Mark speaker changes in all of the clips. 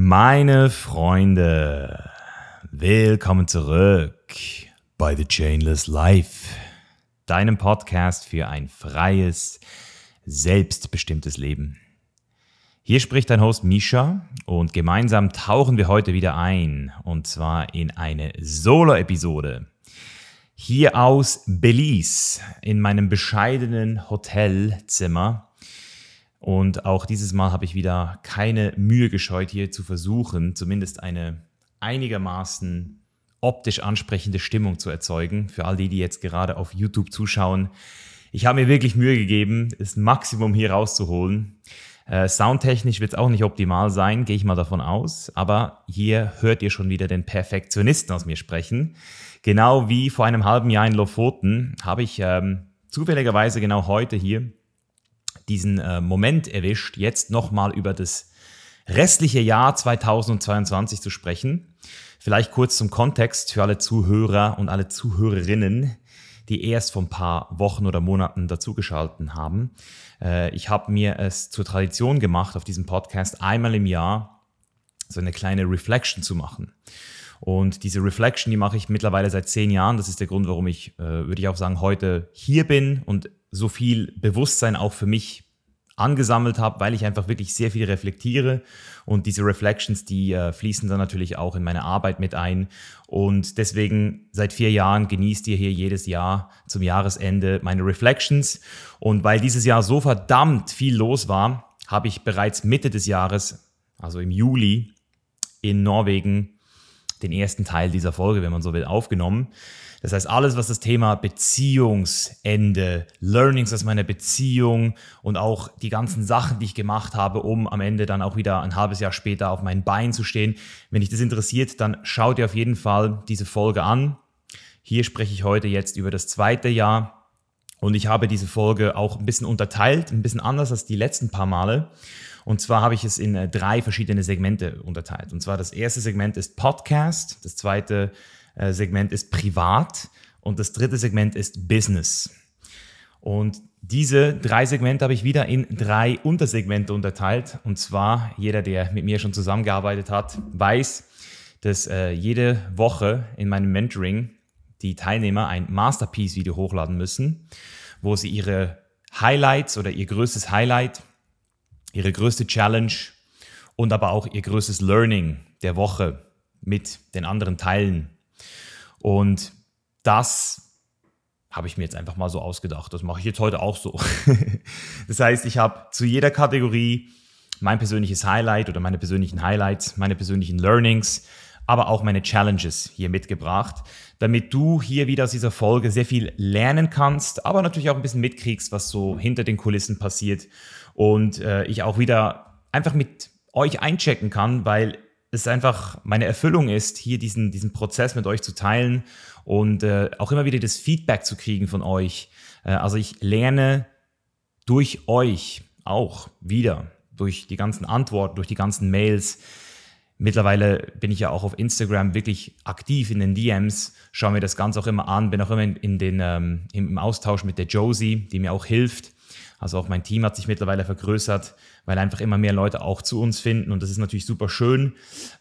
Speaker 1: Meine Freunde, willkommen zurück bei The Chainless Life, deinem Podcast für ein freies, selbstbestimmtes Leben. Hier spricht dein Host Misha und gemeinsam tauchen wir heute wieder ein und zwar in eine Solo-Episode. Hier aus Belize in meinem bescheidenen Hotelzimmer und auch dieses Mal habe ich wieder keine Mühe gescheut, hier zu versuchen, zumindest eine einigermaßen optisch ansprechende Stimmung zu erzeugen. Für all die, die jetzt gerade auf YouTube zuschauen. Ich habe mir wirklich Mühe gegeben, das Maximum hier rauszuholen. Äh, soundtechnisch wird es auch nicht optimal sein, gehe ich mal davon aus. Aber hier hört ihr schon wieder den Perfektionisten aus mir sprechen. Genau wie vor einem halben Jahr in Lofoten habe ich ähm, zufälligerweise genau heute hier diesen äh, Moment erwischt, jetzt nochmal über das restliche Jahr 2022 zu sprechen. Vielleicht kurz zum Kontext für alle Zuhörer und alle Zuhörerinnen, die erst vor ein paar Wochen oder Monaten dazugeschalten haben. Äh, ich habe mir es zur Tradition gemacht, auf diesem Podcast einmal im Jahr so eine kleine Reflection zu machen. Und diese Reflection, die mache ich mittlerweile seit zehn Jahren. Das ist der Grund, warum ich, äh, würde ich auch sagen, heute hier bin und so viel Bewusstsein auch für mich angesammelt habe, weil ich einfach wirklich sehr viel reflektiere. Und diese Reflections, die äh, fließen dann natürlich auch in meine Arbeit mit ein. Und deswegen seit vier Jahren genießt ihr hier jedes Jahr zum Jahresende meine Reflections. Und weil dieses Jahr so verdammt viel los war, habe ich bereits Mitte des Jahres, also im Juli in Norwegen den ersten Teil dieser Folge, wenn man so will, aufgenommen. Das heißt, alles, was das Thema Beziehungsende, Learnings aus meiner Beziehung und auch die ganzen Sachen, die ich gemacht habe, um am Ende dann auch wieder ein halbes Jahr später auf meinen Beinen zu stehen. Wenn dich das interessiert, dann schau dir auf jeden Fall diese Folge an. Hier spreche ich heute jetzt über das zweite Jahr und ich habe diese Folge auch ein bisschen unterteilt, ein bisschen anders als die letzten paar Male. Und zwar habe ich es in äh, drei verschiedene Segmente unterteilt. Und zwar das erste Segment ist Podcast, das zweite äh, Segment ist Privat und das dritte Segment ist Business. Und diese drei Segmente habe ich wieder in drei Untersegmente unterteilt. Und zwar, jeder, der mit mir schon zusammengearbeitet hat, weiß, dass äh, jede Woche in meinem Mentoring die Teilnehmer ein Masterpiece-Video hochladen müssen, wo sie ihre Highlights oder ihr größtes Highlight ihre größte Challenge und aber auch ihr größtes Learning der Woche mit den anderen teilen. Und das habe ich mir jetzt einfach mal so ausgedacht. Das mache ich jetzt heute auch so. das heißt, ich habe zu jeder Kategorie mein persönliches Highlight oder meine persönlichen Highlights, meine persönlichen Learnings, aber auch meine Challenges hier mitgebracht, damit du hier wieder aus dieser Folge sehr viel lernen kannst, aber natürlich auch ein bisschen mitkriegst, was so hinter den Kulissen passiert und äh, ich auch wieder einfach mit euch einchecken kann, weil es einfach meine Erfüllung ist, hier diesen, diesen Prozess mit euch zu teilen und äh, auch immer wieder das Feedback zu kriegen von euch. Äh, also ich lerne durch euch auch wieder, durch die ganzen Antworten, durch die ganzen Mails. Mittlerweile bin ich ja auch auf Instagram wirklich aktiv in den DMs, schaue mir das Ganze auch immer an, bin auch immer in, in den, ähm, im Austausch mit der Josie, die mir auch hilft. Also auch mein Team hat sich mittlerweile vergrößert, weil einfach immer mehr Leute auch zu uns finden und das ist natürlich super schön.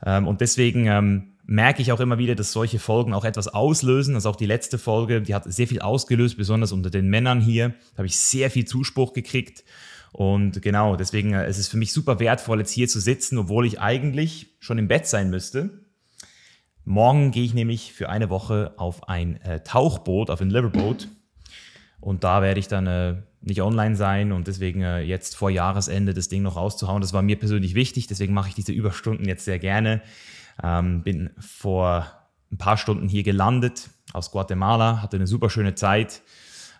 Speaker 1: Ähm, und deswegen ähm, merke ich auch immer wieder, dass solche Folgen auch etwas auslösen. Also auch die letzte Folge, die hat sehr viel ausgelöst, besonders unter den Männern hier. Da habe ich sehr viel Zuspruch gekriegt. Und genau, deswegen äh, es ist es für mich super wertvoll, jetzt hier zu sitzen, obwohl ich eigentlich schon im Bett sein müsste. Morgen gehe ich nämlich für eine Woche auf ein äh, Tauchboot, auf ein Liverboat. Und da werde ich dann äh, nicht online sein und deswegen äh, jetzt vor Jahresende das Ding noch rauszuhauen, das war mir persönlich wichtig, deswegen mache ich diese Überstunden jetzt sehr gerne. Ähm, bin vor ein paar Stunden hier gelandet aus Guatemala, hatte eine super schöne Zeit.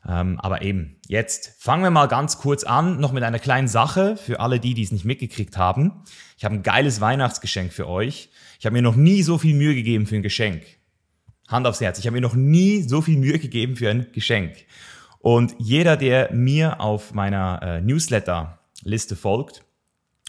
Speaker 1: Ähm, aber eben, jetzt fangen wir mal ganz kurz an, noch mit einer kleinen Sache für alle die, die es nicht mitgekriegt haben. Ich habe ein geiles Weihnachtsgeschenk für euch. Ich habe mir noch nie so viel Mühe gegeben für ein Geschenk. Hand aufs Herz, ich habe mir noch nie so viel Mühe gegeben für ein Geschenk. Und jeder, der mir auf meiner äh, Newsletter-Liste folgt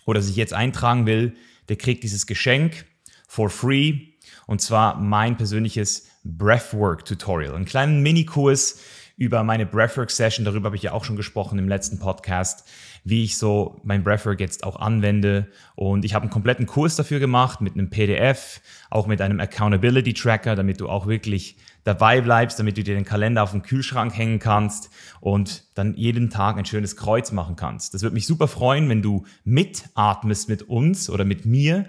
Speaker 1: oder sich jetzt eintragen will, der kriegt dieses Geschenk for free. Und zwar mein persönliches Breathwork-Tutorial. Einen kleinen Minikurs über meine Breathwork-Session, darüber habe ich ja auch schon gesprochen im letzten Podcast, wie ich so mein Breathwork jetzt auch anwende. Und ich habe einen kompletten Kurs dafür gemacht mit einem PDF, auch mit einem Accountability Tracker, damit du auch wirklich dabei bleibst, damit du dir den Kalender auf den Kühlschrank hängen kannst und dann jeden Tag ein schönes Kreuz machen kannst. Das würde mich super freuen, wenn du mitatmest mit uns oder mit mir.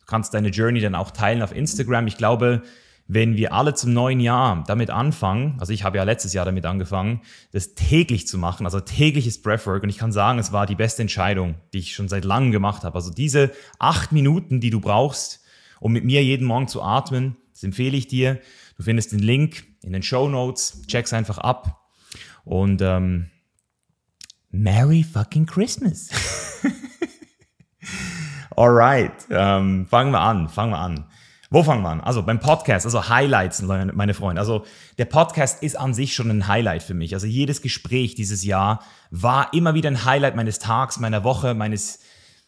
Speaker 1: Du kannst deine Journey dann auch teilen auf Instagram. Ich glaube, wenn wir alle zum neuen Jahr damit anfangen, also ich habe ja letztes Jahr damit angefangen, das täglich zu machen, also tägliches Breathwork und ich kann sagen, es war die beste Entscheidung, die ich schon seit langem gemacht habe. Also diese acht Minuten, die du brauchst, um mit mir jeden Morgen zu atmen, das empfehle ich dir. Du findest den Link in den Show Notes, check's einfach ab und ähm, Merry fucking Christmas. Alright, ähm, fangen wir an, fangen wir an. Wo fangen wir an? Also beim Podcast, also Highlights, meine Freunde. Also der Podcast ist an sich schon ein Highlight für mich. Also jedes Gespräch dieses Jahr war immer wieder ein Highlight meines Tags, meiner Woche, meines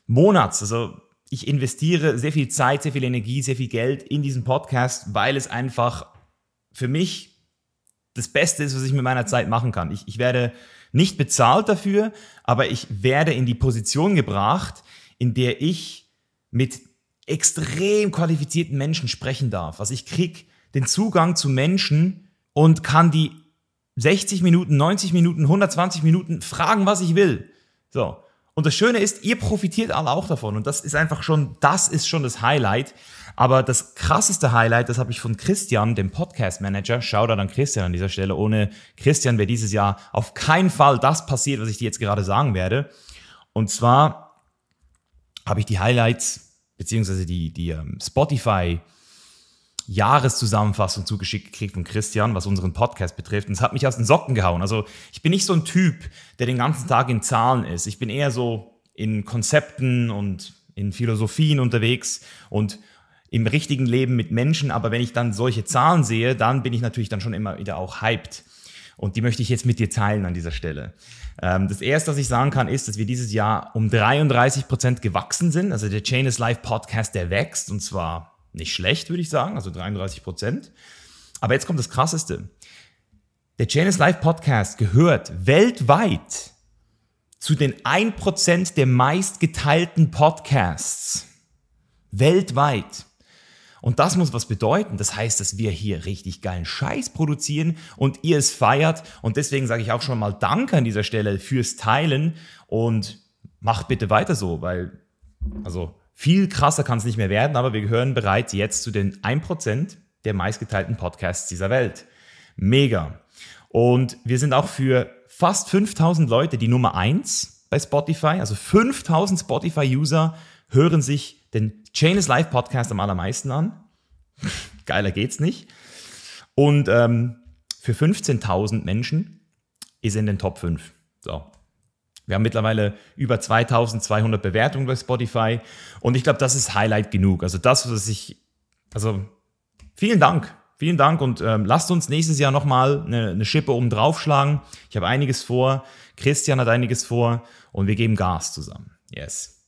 Speaker 1: Monats. Also ich investiere sehr viel Zeit, sehr viel Energie, sehr viel Geld in diesen Podcast, weil es einfach für mich das Beste ist, was ich mit meiner Zeit machen kann. Ich, ich werde nicht bezahlt dafür, aber ich werde in die Position gebracht, in der ich mit extrem qualifizierten Menschen sprechen darf. Also ich krieg den Zugang zu Menschen und kann die 60 Minuten, 90 Minuten, 120 Minuten fragen, was ich will. So. Und das Schöne ist, ihr profitiert alle auch davon. Und das ist einfach schon, das ist schon das Highlight. Aber das krasseste Highlight, das habe ich von Christian, dem Podcast Manager. Shoutout an Christian an dieser Stelle. Ohne Christian wäre dieses Jahr auf keinen Fall das passiert, was ich dir jetzt gerade sagen werde. Und zwar habe ich die Highlights beziehungsweise die, die ähm, Spotify Jahreszusammenfassung zugeschickt gekriegt von Christian, was unseren Podcast betrifft. Und es hat mich aus den Socken gehauen. Also ich bin nicht so ein Typ, der den ganzen Tag in Zahlen ist. Ich bin eher so in Konzepten und in Philosophien unterwegs und im richtigen Leben mit Menschen. Aber wenn ich dann solche Zahlen sehe, dann bin ich natürlich dann schon immer wieder auch hyped. Und die möchte ich jetzt mit dir teilen an dieser Stelle. Ähm, das erste, was ich sagen kann, ist, dass wir dieses Jahr um 33 Prozent gewachsen sind. Also der Chain is Life Podcast, der wächst und zwar nicht schlecht, würde ich sagen, also 33 Prozent. Aber jetzt kommt das Krasseste. Der Chain is Life Podcast gehört weltweit zu den 1% der meistgeteilten Podcasts. Weltweit. Und das muss was bedeuten. Das heißt, dass wir hier richtig geilen Scheiß produzieren und ihr es feiert. Und deswegen sage ich auch schon mal Danke an dieser Stelle fürs Teilen und macht bitte weiter so, weil, also viel krasser kann es nicht mehr werden, aber wir gehören bereits jetzt zu den 1% der meistgeteilten Podcasts dieser Welt. Mega. Und wir sind auch für fast 5000 Leute die Nummer 1 bei Spotify. Also 5000 Spotify-User hören sich den Chain is Live Podcast am allermeisten an. Geiler geht's nicht. Und ähm, für 15.000 Menschen ist er in den Top 5. So. Wir haben mittlerweile über 2200 Bewertungen bei Spotify und ich glaube, das ist Highlight genug. Also das, was ich, also vielen Dank, vielen Dank und ähm, lasst uns nächstes Jahr nochmal eine, eine Schippe oben draufschlagen. Ich habe einiges vor, Christian hat einiges vor und wir geben Gas zusammen. Yes.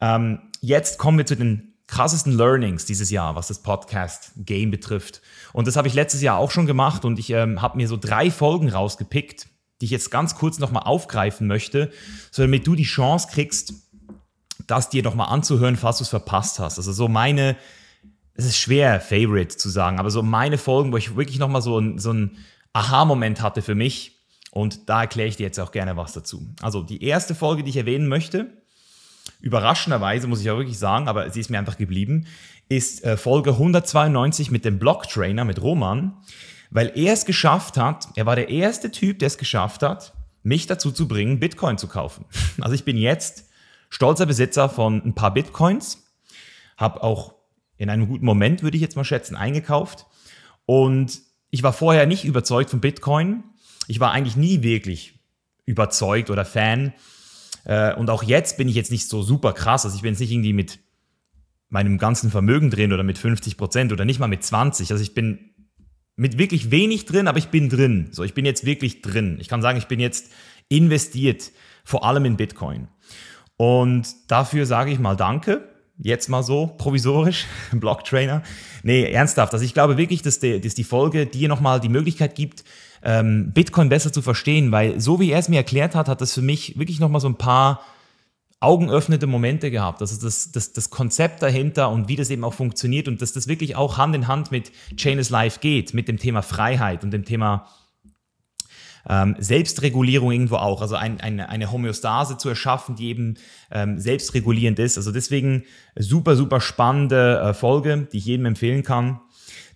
Speaker 1: Ähm, jetzt kommen wir zu den krassesten Learnings dieses Jahr, was das Podcast-Game betrifft. Und das habe ich letztes Jahr auch schon gemacht und ich ähm, habe mir so drei Folgen rausgepickt, die ich jetzt ganz kurz nochmal aufgreifen möchte, so damit du die Chance kriegst, das dir nochmal anzuhören, falls du es verpasst hast. Also so meine, es ist schwer, Favorite zu sagen, aber so meine Folgen, wo ich wirklich nochmal so, ein, so einen Aha-Moment hatte für mich. Und da erkläre ich dir jetzt auch gerne was dazu. Also die erste Folge, die ich erwähnen möchte, überraschenderweise muss ich auch wirklich sagen, aber sie ist mir einfach geblieben, ist äh, Folge 192 mit dem Block Trainer, mit Roman weil er es geschafft hat, er war der erste Typ, der es geschafft hat, mich dazu zu bringen, Bitcoin zu kaufen. Also ich bin jetzt stolzer Besitzer von ein paar Bitcoins, habe auch in einem guten Moment, würde ich jetzt mal schätzen, eingekauft. Und ich war vorher nicht überzeugt von Bitcoin. Ich war eigentlich nie wirklich überzeugt oder Fan. Äh, und auch jetzt bin ich jetzt nicht so super krass. Also ich bin jetzt nicht irgendwie mit meinem ganzen Vermögen drin oder mit 50 Prozent oder nicht mal mit 20. Also ich bin mit wirklich wenig drin, aber ich bin drin. So, ich bin jetzt wirklich drin. Ich kann sagen, ich bin jetzt investiert, vor allem in Bitcoin. Und dafür sage ich mal Danke. Jetzt mal so provisorisch, Blocktrainer. Nee, ernsthaft. Also ich glaube wirklich, dass die, dass die Folge dir nochmal die Möglichkeit gibt, ähm, Bitcoin besser zu verstehen, weil so wie er es mir erklärt hat, hat das für mich wirklich nochmal so ein paar augenöffnende Momente gehabt. Also das, das, das Konzept dahinter und wie das eben auch funktioniert und dass das wirklich auch Hand in Hand mit Chain is Life geht, mit dem Thema Freiheit und dem Thema ähm, Selbstregulierung irgendwo auch, also ein, eine, eine Homöostase zu erschaffen, die eben ähm, selbstregulierend ist. Also deswegen super, super spannende äh, Folge, die ich jedem empfehlen kann.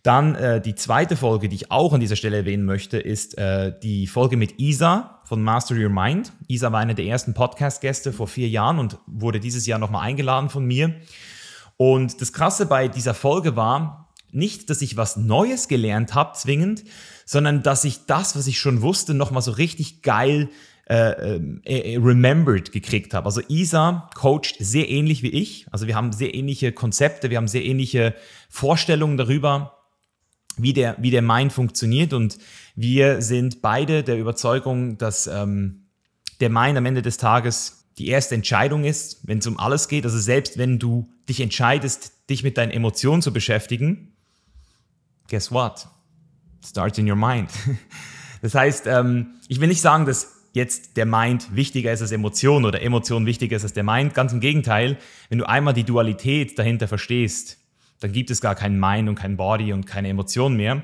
Speaker 1: Dann äh, die zweite Folge, die ich auch an dieser Stelle erwähnen möchte, ist äh, die Folge mit Isa von Master Your Mind. Isa war eine der ersten Podcast-Gäste vor vier Jahren und wurde dieses Jahr nochmal eingeladen von mir. Und das Krasse bei dieser Folge war nicht, dass ich was Neues gelernt habe, zwingend, sondern dass ich das, was ich schon wusste, nochmal so richtig geil äh, äh, remembered gekriegt habe. Also Isa coacht sehr ähnlich wie ich. Also wir haben sehr ähnliche Konzepte, wir haben sehr ähnliche Vorstellungen darüber, wie der, wie der Mind funktioniert. Und wir sind beide der Überzeugung, dass ähm, der Mind am Ende des Tages die erste Entscheidung ist, wenn es um alles geht. Also selbst wenn du dich entscheidest, dich mit deinen Emotionen zu beschäftigen, guess what? Starts in your mind. Das heißt, ähm, ich will nicht sagen, dass jetzt der Mind wichtiger ist als Emotion oder Emotion wichtiger ist als der Mind. Ganz im Gegenteil, wenn du einmal die Dualität dahinter verstehst, dann gibt es gar keinen Mind und kein Body und keine Emotionen mehr.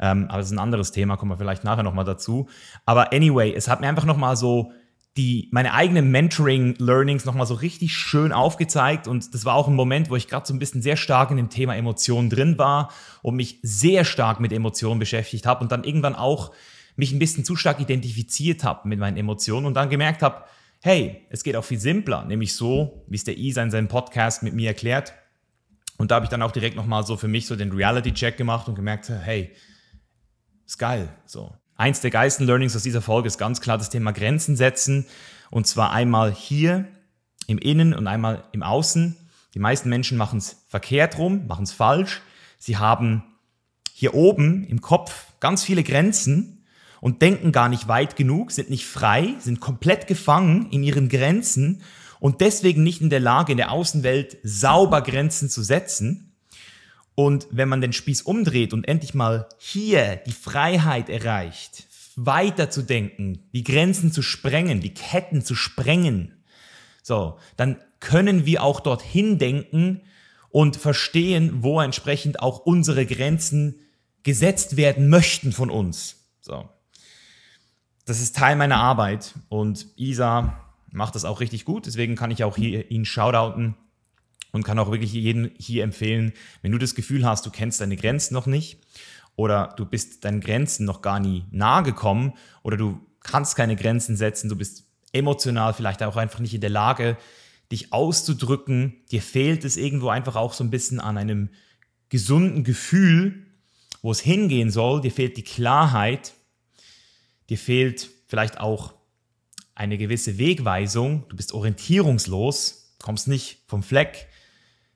Speaker 1: Ähm, aber das ist ein anderes Thema, kommen wir vielleicht nachher nochmal dazu. Aber anyway, es hat mir einfach nochmal so die, meine eigenen Mentoring-Learnings nochmal so richtig schön aufgezeigt. Und das war auch ein Moment, wo ich gerade so ein bisschen sehr stark in dem Thema Emotionen drin war und mich sehr stark mit Emotionen beschäftigt habe und dann irgendwann auch mich ein bisschen zu stark identifiziert habe mit meinen Emotionen und dann gemerkt habe, hey, es geht auch viel simpler, nämlich so, wie es der Isa in seinem Podcast mit mir erklärt. Und da habe ich dann auch direkt nochmal so für mich so den Reality-Check gemacht und gemerkt, hey, ist geil. So. Eins der geilsten Learnings aus dieser Folge ist ganz klar das Thema Grenzen setzen. Und zwar einmal hier im Innen und einmal im Außen. Die meisten Menschen machen es verkehrt rum, machen es falsch. Sie haben hier oben im Kopf ganz viele Grenzen und denken gar nicht weit genug, sind nicht frei, sind komplett gefangen in ihren Grenzen und deswegen nicht in der Lage, in der Außenwelt sauber Grenzen zu setzen. Und wenn man den Spieß umdreht und endlich mal hier die Freiheit erreicht, weiter zu denken, die Grenzen zu sprengen, die Ketten zu sprengen, so, dann können wir auch dorthin denken und verstehen, wo entsprechend auch unsere Grenzen gesetzt werden möchten von uns. So. Das ist Teil meiner Arbeit und Isa macht das auch richtig gut. Deswegen kann ich auch hier ihn shoutouten und kann auch wirklich jedem hier empfehlen, wenn du das Gefühl hast, du kennst deine Grenzen noch nicht oder du bist deinen Grenzen noch gar nie nahe gekommen oder du kannst keine Grenzen setzen, du bist emotional vielleicht auch einfach nicht in der Lage, dich auszudrücken, dir fehlt es irgendwo einfach auch so ein bisschen an einem gesunden Gefühl, wo es hingehen soll, dir fehlt die Klarheit, dir fehlt vielleicht auch eine gewisse Wegweisung, du bist orientierungslos, kommst nicht vom Fleck,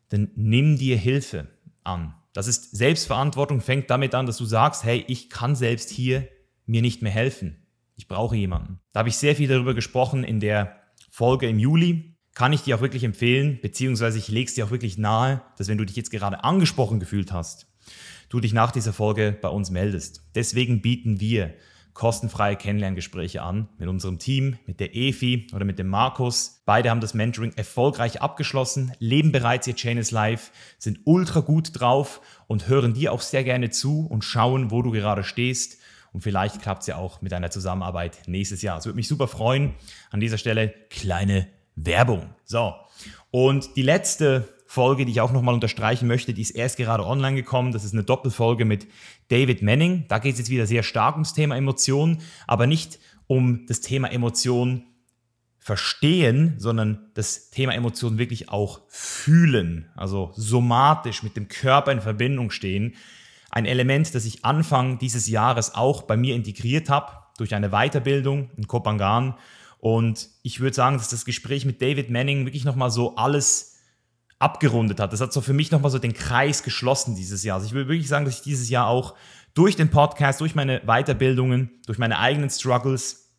Speaker 1: dann nimm dir Hilfe an. Das ist Selbstverantwortung, fängt damit an, dass du sagst, hey, ich kann selbst hier mir nicht mehr helfen. Ich brauche jemanden. Da habe ich sehr viel darüber gesprochen in der Folge im Juli. Kann ich dir auch wirklich empfehlen, beziehungsweise ich lege es dir auch wirklich nahe, dass wenn du dich jetzt gerade angesprochen gefühlt hast, du dich nach dieser Folge bei uns meldest. Deswegen bieten wir kostenfreie Kennenlerngespräche an mit unserem Team, mit der Efi oder mit dem Markus. Beide haben das Mentoring erfolgreich abgeschlossen, leben bereits ihr Chain is Life, sind ultra gut drauf und hören dir auch sehr gerne zu und schauen, wo du gerade stehst. Und vielleicht klappt es ja auch mit einer Zusammenarbeit nächstes Jahr. Es würde mich super freuen. An dieser Stelle kleine Werbung. So. Und die letzte Folge, die ich auch nochmal unterstreichen möchte, die ist erst gerade online gekommen. Das ist eine Doppelfolge mit David Manning. Da geht es jetzt wieder sehr stark ums Thema Emotionen, aber nicht um das Thema Emotionen verstehen, sondern das Thema Emotionen wirklich auch fühlen, also somatisch mit dem Körper in Verbindung stehen. Ein Element, das ich Anfang dieses Jahres auch bei mir integriert habe durch eine Weiterbildung in Kopangan. Und ich würde sagen, dass das Gespräch mit David Manning wirklich nochmal so alles abgerundet hat. Das hat so für mich nochmal so den Kreis geschlossen dieses Jahr. Also ich würde wirklich sagen, dass ich dieses Jahr auch durch den Podcast, durch meine Weiterbildungen, durch meine eigenen Struggles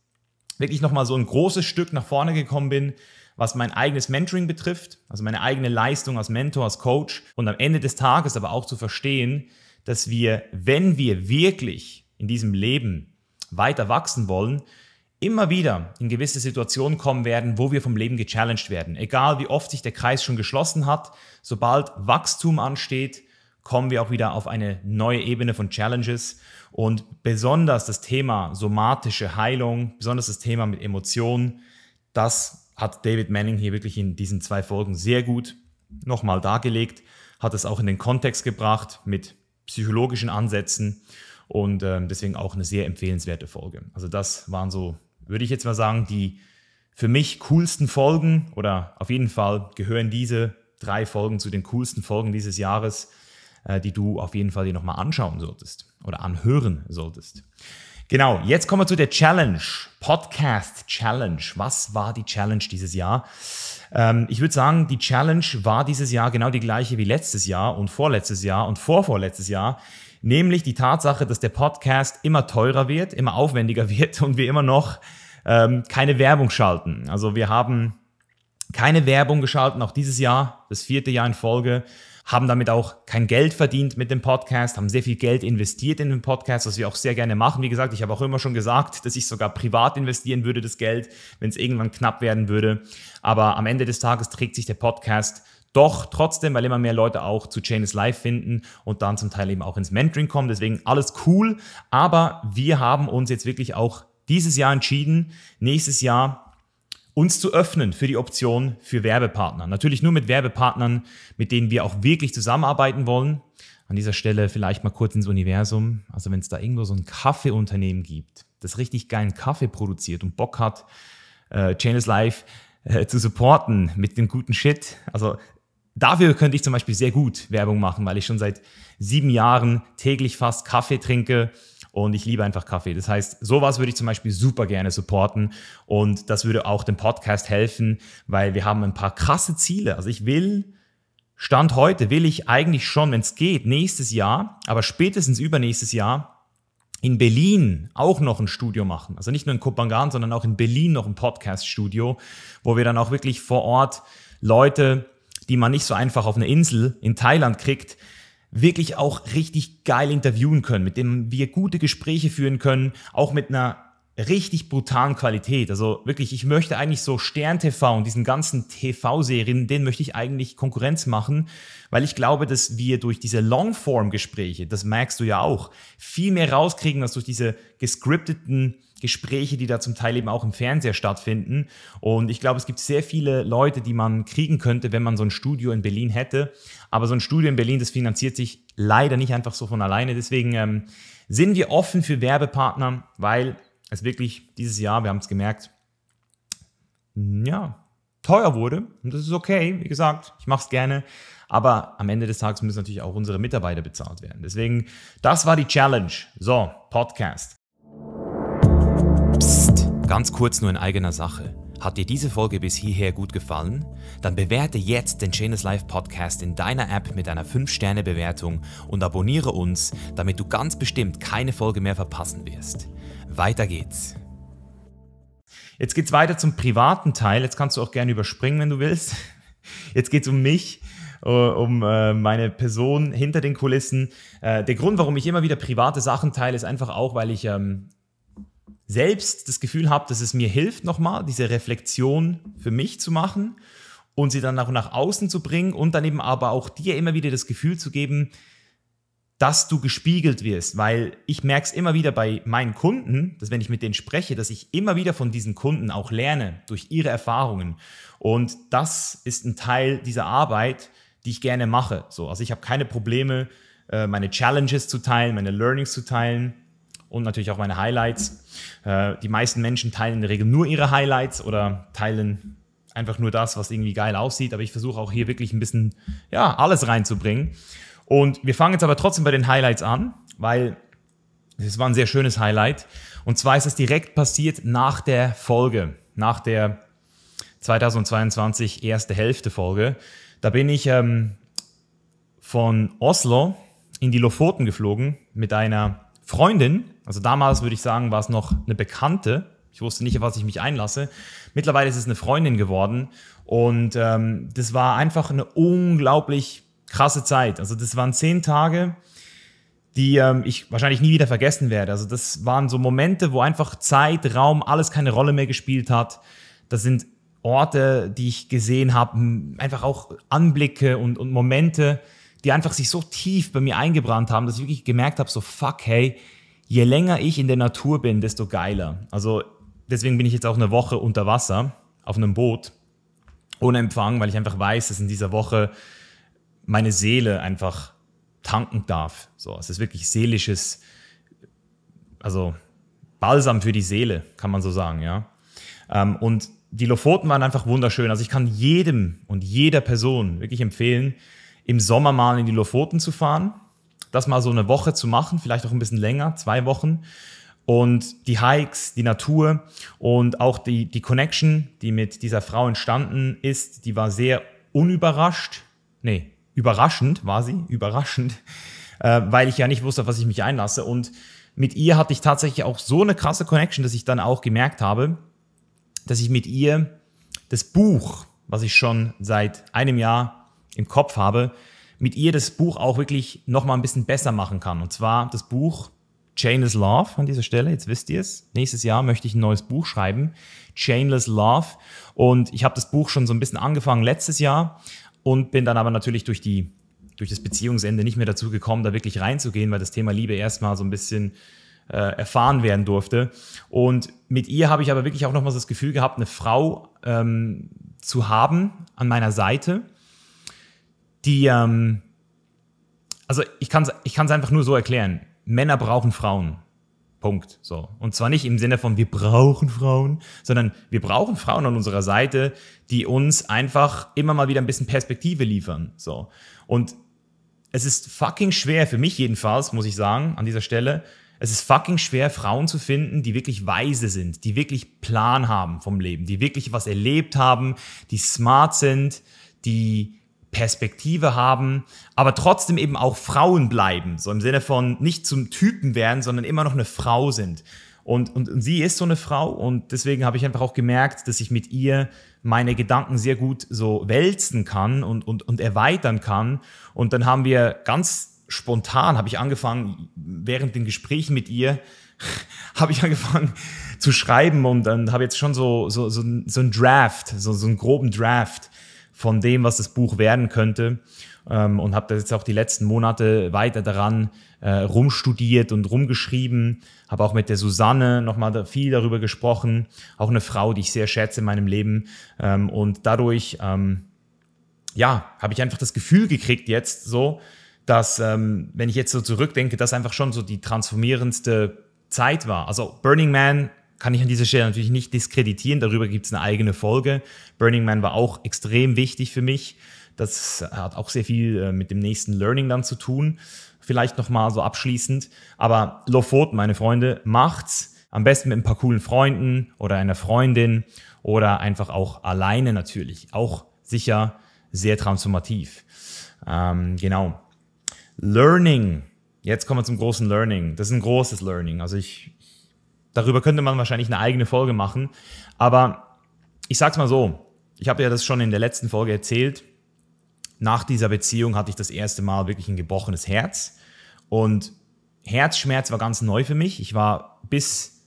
Speaker 1: wirklich nochmal so ein großes Stück nach vorne gekommen bin, was mein eigenes Mentoring betrifft, also meine eigene Leistung als Mentor, als Coach und am Ende des Tages aber auch zu verstehen, dass wir, wenn wir wirklich in diesem Leben weiter wachsen wollen, immer wieder in gewisse Situationen kommen werden, wo wir vom Leben gechallenged werden. Egal wie oft sich der Kreis schon geschlossen hat, sobald Wachstum ansteht, kommen wir auch wieder auf eine neue Ebene von Challenges. Und besonders das Thema somatische Heilung, besonders das Thema mit Emotionen, das hat David Manning hier wirklich in diesen zwei Folgen sehr gut nochmal dargelegt, hat es auch in den Kontext gebracht mit psychologischen Ansätzen und äh, deswegen auch eine sehr empfehlenswerte Folge. Also das waren so würde ich jetzt mal sagen, die für mich coolsten Folgen oder auf jeden Fall gehören diese drei Folgen zu den coolsten Folgen dieses Jahres, äh, die du auf jeden Fall dir nochmal anschauen solltest oder anhören solltest. Genau, jetzt kommen wir zu der Challenge, Podcast Challenge. Was war die Challenge dieses Jahr? Ähm, ich würde sagen, die Challenge war dieses Jahr genau die gleiche wie letztes Jahr und vorletztes Jahr und vorvorletztes Jahr nämlich die Tatsache, dass der Podcast immer teurer wird, immer aufwendiger wird und wir immer noch ähm, keine Werbung schalten. Also wir haben keine Werbung geschalten, auch dieses Jahr, das vierte Jahr in Folge, haben damit auch kein Geld verdient mit dem Podcast, haben sehr viel Geld investiert in den Podcast, was wir auch sehr gerne machen. Wie gesagt, ich habe auch immer schon gesagt, dass ich sogar privat investieren würde, das Geld, wenn es irgendwann knapp werden würde. Aber am Ende des Tages trägt sich der Podcast doch trotzdem, weil immer mehr Leute auch zu Chain is Live finden und dann zum Teil eben auch ins Mentoring kommen. Deswegen alles cool. Aber wir haben uns jetzt wirklich auch dieses Jahr entschieden, nächstes Jahr uns zu öffnen für die Option für Werbepartner. Natürlich nur mit Werbepartnern, mit denen wir auch wirklich zusammenarbeiten wollen. An dieser Stelle vielleicht mal kurz ins Universum. Also wenn es da irgendwo so ein Kaffeeunternehmen gibt, das richtig geilen Kaffee produziert und Bock hat, äh, Chain is Live äh, zu supporten mit dem guten Shit. Also Dafür könnte ich zum Beispiel sehr gut Werbung machen, weil ich schon seit sieben Jahren täglich fast Kaffee trinke und ich liebe einfach Kaffee. Das heißt, sowas würde ich zum Beispiel super gerne supporten und das würde auch dem Podcast helfen, weil wir haben ein paar krasse Ziele. Also ich will, Stand heute, will ich eigentlich schon, wenn es geht, nächstes Jahr, aber spätestens übernächstes Jahr in Berlin auch noch ein Studio machen. Also nicht nur in Kopangan, sondern auch in Berlin noch ein Podcast-Studio, wo wir dann auch wirklich vor Ort Leute die man nicht so einfach auf einer Insel in Thailand kriegt, wirklich auch richtig geil interviewen können, mit dem wir gute Gespräche führen können, auch mit einer richtig brutalen Qualität. Also wirklich, ich möchte eigentlich so Stern TV und diesen ganzen TV-Serien, denen möchte ich eigentlich Konkurrenz machen, weil ich glaube, dass wir durch diese Longform-Gespräche, das merkst du ja auch, viel mehr rauskriegen als durch diese gescripteten Gespräche, die da zum Teil eben auch im Fernseher stattfinden. Und ich glaube, es gibt sehr viele Leute, die man kriegen könnte, wenn man so ein Studio in Berlin hätte. Aber so ein Studio in Berlin, das finanziert sich leider nicht einfach so von alleine. Deswegen ähm, sind wir offen für Werbepartner, weil es wirklich dieses Jahr, wir haben es gemerkt, ja, teuer wurde. Und das ist okay. Wie gesagt, ich mache es gerne. Aber am Ende des Tages müssen natürlich auch unsere Mitarbeiter bezahlt werden. Deswegen, das war die Challenge. So, Podcast. Psst, ganz kurz nur in eigener Sache. Hat dir diese Folge bis hierher gut gefallen? Dann bewerte jetzt den Chainless Life Podcast in deiner App mit einer 5-Sterne-Bewertung und abonniere uns, damit du ganz bestimmt keine Folge mehr verpassen wirst. Weiter geht's. Jetzt geht's weiter zum privaten Teil. Jetzt kannst du auch gerne überspringen, wenn du willst. Jetzt geht's um mich äh, um äh, meine Person hinter den Kulissen. Äh, der Grund, warum ich immer wieder private Sachen teile, ist einfach auch, weil ich ähm, selbst das Gefühl habe, dass es mir hilft, nochmal diese Reflexion für mich zu machen und sie dann auch nach außen zu bringen und dann eben aber auch dir immer wieder das Gefühl zu geben, dass du gespiegelt wirst, weil ich merke es immer wieder bei meinen Kunden, dass wenn ich mit denen spreche, dass ich immer wieder von diesen Kunden auch lerne durch ihre Erfahrungen. Und das ist ein Teil dieser Arbeit, die ich gerne mache. So, also ich habe keine Probleme, äh, meine Challenges zu teilen, meine Learnings zu teilen und natürlich auch meine Highlights. Äh, die meisten Menschen teilen in der Regel nur ihre Highlights oder teilen einfach nur das, was irgendwie geil aussieht. Aber ich versuche auch hier wirklich ein bisschen, ja, alles reinzubringen. Und wir fangen jetzt aber trotzdem bei den Highlights an, weil es war ein sehr schönes Highlight. Und zwar ist es direkt passiert nach der Folge, nach der 2022 erste Hälfte Folge. Da bin ich ähm, von Oslo in die Lofoten geflogen mit einer Freundin, also damals würde ich sagen, war es noch eine Bekannte. Ich wusste nicht, auf was ich mich einlasse. Mittlerweile ist es eine Freundin geworden. Und ähm, das war einfach eine unglaublich krasse Zeit. Also das waren zehn Tage, die ähm, ich wahrscheinlich nie wieder vergessen werde. Also das waren so Momente, wo einfach Zeit, Raum, alles keine Rolle mehr gespielt hat. Das sind Orte, die ich gesehen habe, einfach auch Anblicke und, und Momente, die einfach sich so tief bei mir eingebrannt haben, dass ich wirklich gemerkt habe, so fuck, hey, je länger ich in der Natur bin, desto geiler. Also deswegen bin ich jetzt auch eine Woche unter Wasser auf einem Boot ohne Empfang, weil ich einfach weiß, dass in dieser Woche meine Seele einfach tanken darf. So, es ist wirklich seelisches, also Balsam für die Seele, kann man so sagen, ja. Ähm, und die Lofoten waren einfach wunderschön. Also ich kann jedem und jeder Person wirklich empfehlen, im Sommer mal in die Lofoten zu fahren, das mal so eine Woche zu machen, vielleicht auch ein bisschen länger, zwei Wochen. Und die Hikes, die Natur und auch die, die Connection, die mit dieser Frau entstanden ist, die war sehr unüberrascht. Nee, überraschend war sie, überraschend, äh, weil ich ja nicht wusste, auf was ich mich einlasse. Und mit ihr hatte ich tatsächlich auch so eine krasse Connection, dass ich dann auch gemerkt habe, dass ich mit ihr das Buch, was ich schon seit einem Jahr im Kopf habe, mit ihr das Buch auch wirklich nochmal ein bisschen besser machen kann. Und zwar das Buch Chainless Love an dieser Stelle, jetzt wisst ihr es. Nächstes Jahr möchte ich ein neues Buch schreiben, Chainless Love. Und ich habe das Buch schon so ein bisschen angefangen letztes Jahr und bin dann aber natürlich durch, die, durch das Beziehungsende nicht mehr dazu gekommen, da wirklich reinzugehen, weil das Thema Liebe erstmal so ein bisschen äh, erfahren werden durfte. Und mit ihr habe ich aber wirklich auch nochmal das Gefühl gehabt, eine Frau ähm, zu haben an meiner Seite, die, ähm, also ich kann es ich einfach nur so erklären. Männer brauchen Frauen. Punkt. So. Und zwar nicht im Sinne von wir brauchen Frauen, sondern wir brauchen Frauen an unserer Seite, die uns einfach immer mal wieder ein bisschen Perspektive liefern. So. Und es ist fucking schwer, für mich jedenfalls, muss ich sagen, an dieser Stelle, es ist fucking schwer, Frauen zu finden, die wirklich weise sind, die wirklich Plan haben vom Leben, die wirklich was erlebt haben, die smart sind, die Perspektive haben, aber trotzdem eben auch Frauen bleiben. So im Sinne von nicht zum Typen werden, sondern immer noch eine Frau sind. Und, und, und sie ist so eine Frau und deswegen habe ich einfach auch gemerkt, dass ich mit ihr meine Gedanken sehr gut so wälzen kann und, und, und erweitern kann. Und dann haben wir ganz spontan, habe ich angefangen, während den Gesprächen mit ihr, habe ich angefangen zu schreiben und dann habe jetzt schon so, so, so, so ein Draft, so, so einen groben Draft von dem, was das Buch werden könnte. Ähm, und habe da jetzt auch die letzten Monate weiter daran äh, rumstudiert und rumgeschrieben. Habe auch mit der Susanne nochmal viel darüber gesprochen. Auch eine Frau, die ich sehr schätze in meinem Leben. Ähm, und dadurch, ähm, ja, habe ich einfach das Gefühl gekriegt jetzt so, dass, ähm, wenn ich jetzt so zurückdenke, das einfach schon so die transformierendste Zeit war. Also Burning Man kann ich an dieser Stelle natürlich nicht diskreditieren. Darüber gibt es eine eigene Folge. Burning Man war auch extrem wichtig für mich. Das hat auch sehr viel äh, mit dem nächsten Learning dann zu tun. Vielleicht nochmal so abschließend. Aber Lofoten, meine Freunde, macht's. Am besten mit ein paar coolen Freunden oder einer Freundin oder einfach auch alleine natürlich. Auch sicher sehr transformativ. Ähm, genau. Learning. Jetzt kommen wir zum großen Learning. Das ist ein großes Learning. Also ich, Darüber könnte man wahrscheinlich eine eigene Folge machen. Aber ich sag's mal so, ich habe ja das schon in der letzten Folge erzählt. Nach dieser Beziehung hatte ich das erste Mal wirklich ein gebrochenes Herz. Und Herzschmerz war ganz neu für mich. Ich war bis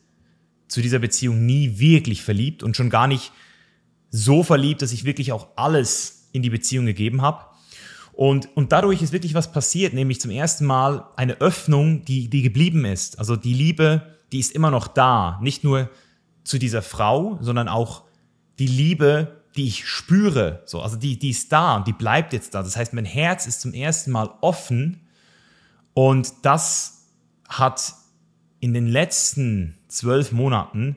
Speaker 1: zu dieser Beziehung nie wirklich verliebt und schon gar nicht so verliebt, dass ich wirklich auch alles in die Beziehung gegeben habe. Und, und dadurch ist wirklich was passiert, nämlich zum ersten Mal eine Öffnung, die, die geblieben ist. Also die Liebe die ist immer noch da. Nicht nur zu dieser Frau, sondern auch die Liebe, die ich spüre. So, also die, die ist da und die bleibt jetzt da. Das heißt, mein Herz ist zum ersten Mal offen und das hat in den letzten zwölf Monaten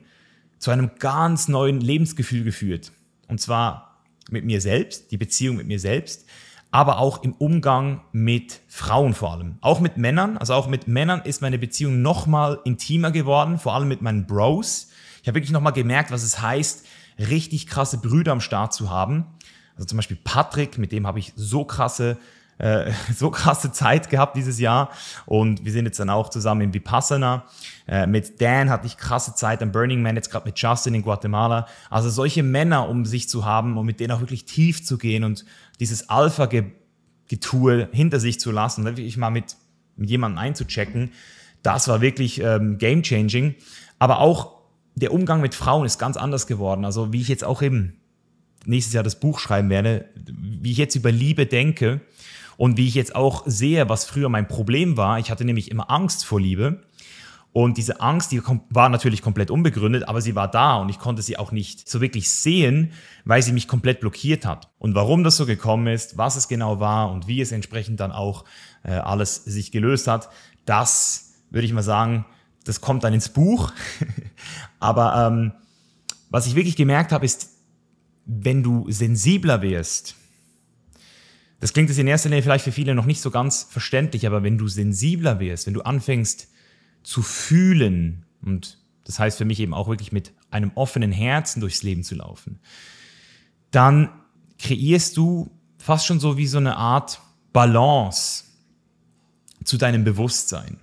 Speaker 1: zu einem ganz neuen Lebensgefühl geführt. Und zwar mit mir selbst, die Beziehung mit mir selbst, aber auch im Umgang mit Frauen vor allem. Auch mit Männern, also auch mit Männern ist meine Beziehung nochmal intimer geworden, vor allem mit meinen Bros. Ich habe wirklich nochmal gemerkt, was es heißt, richtig krasse Brüder am Start zu haben. Also zum Beispiel Patrick, mit dem habe ich so krasse äh, so krasse Zeit gehabt dieses Jahr und wir sind jetzt dann auch zusammen in Vipassana. Äh, mit Dan hatte ich krasse Zeit am Burning Man, jetzt gerade mit Justin in Guatemala. Also solche Männer um sich zu haben und mit denen auch wirklich tief zu gehen und dieses Alpha-Getue hinter sich zu lassen, wirklich mal mit mit jemandem einzuchecken, das war wirklich ähm, game changing. Aber auch der Umgang mit Frauen ist ganz anders geworden. Also wie ich jetzt auch eben nächstes Jahr das Buch schreiben werde, wie ich jetzt über Liebe denke und wie ich jetzt auch sehe, was früher mein Problem war. Ich hatte nämlich immer Angst vor Liebe. Und diese Angst, die war natürlich komplett unbegründet, aber sie war da und ich konnte sie auch nicht so wirklich sehen, weil sie mich komplett blockiert hat. Und warum das so gekommen ist, was es genau war und wie es entsprechend dann auch äh, alles sich gelöst hat, das würde ich mal sagen, das kommt dann ins Buch. aber ähm, was ich wirklich gemerkt habe, ist, wenn du sensibler wirst, das klingt jetzt in erster Linie vielleicht für viele noch nicht so ganz verständlich, aber wenn du sensibler wirst, wenn du anfängst, zu fühlen und das heißt für mich eben auch wirklich mit einem offenen Herzen durchs Leben zu laufen, dann kreierst du fast schon so wie so eine Art Balance zu deinem Bewusstsein.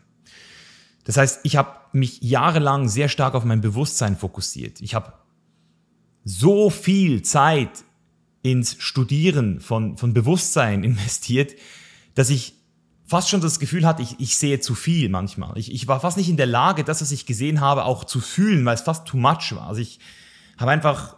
Speaker 1: Das heißt, ich habe mich jahrelang sehr stark auf mein Bewusstsein fokussiert. Ich habe so viel Zeit ins Studieren von, von Bewusstsein investiert, dass ich fast schon das Gefühl hatte, ich, ich sehe zu viel manchmal. Ich, ich war fast nicht in der Lage, das, was ich gesehen habe, auch zu fühlen, weil es fast too much war. Also ich habe einfach,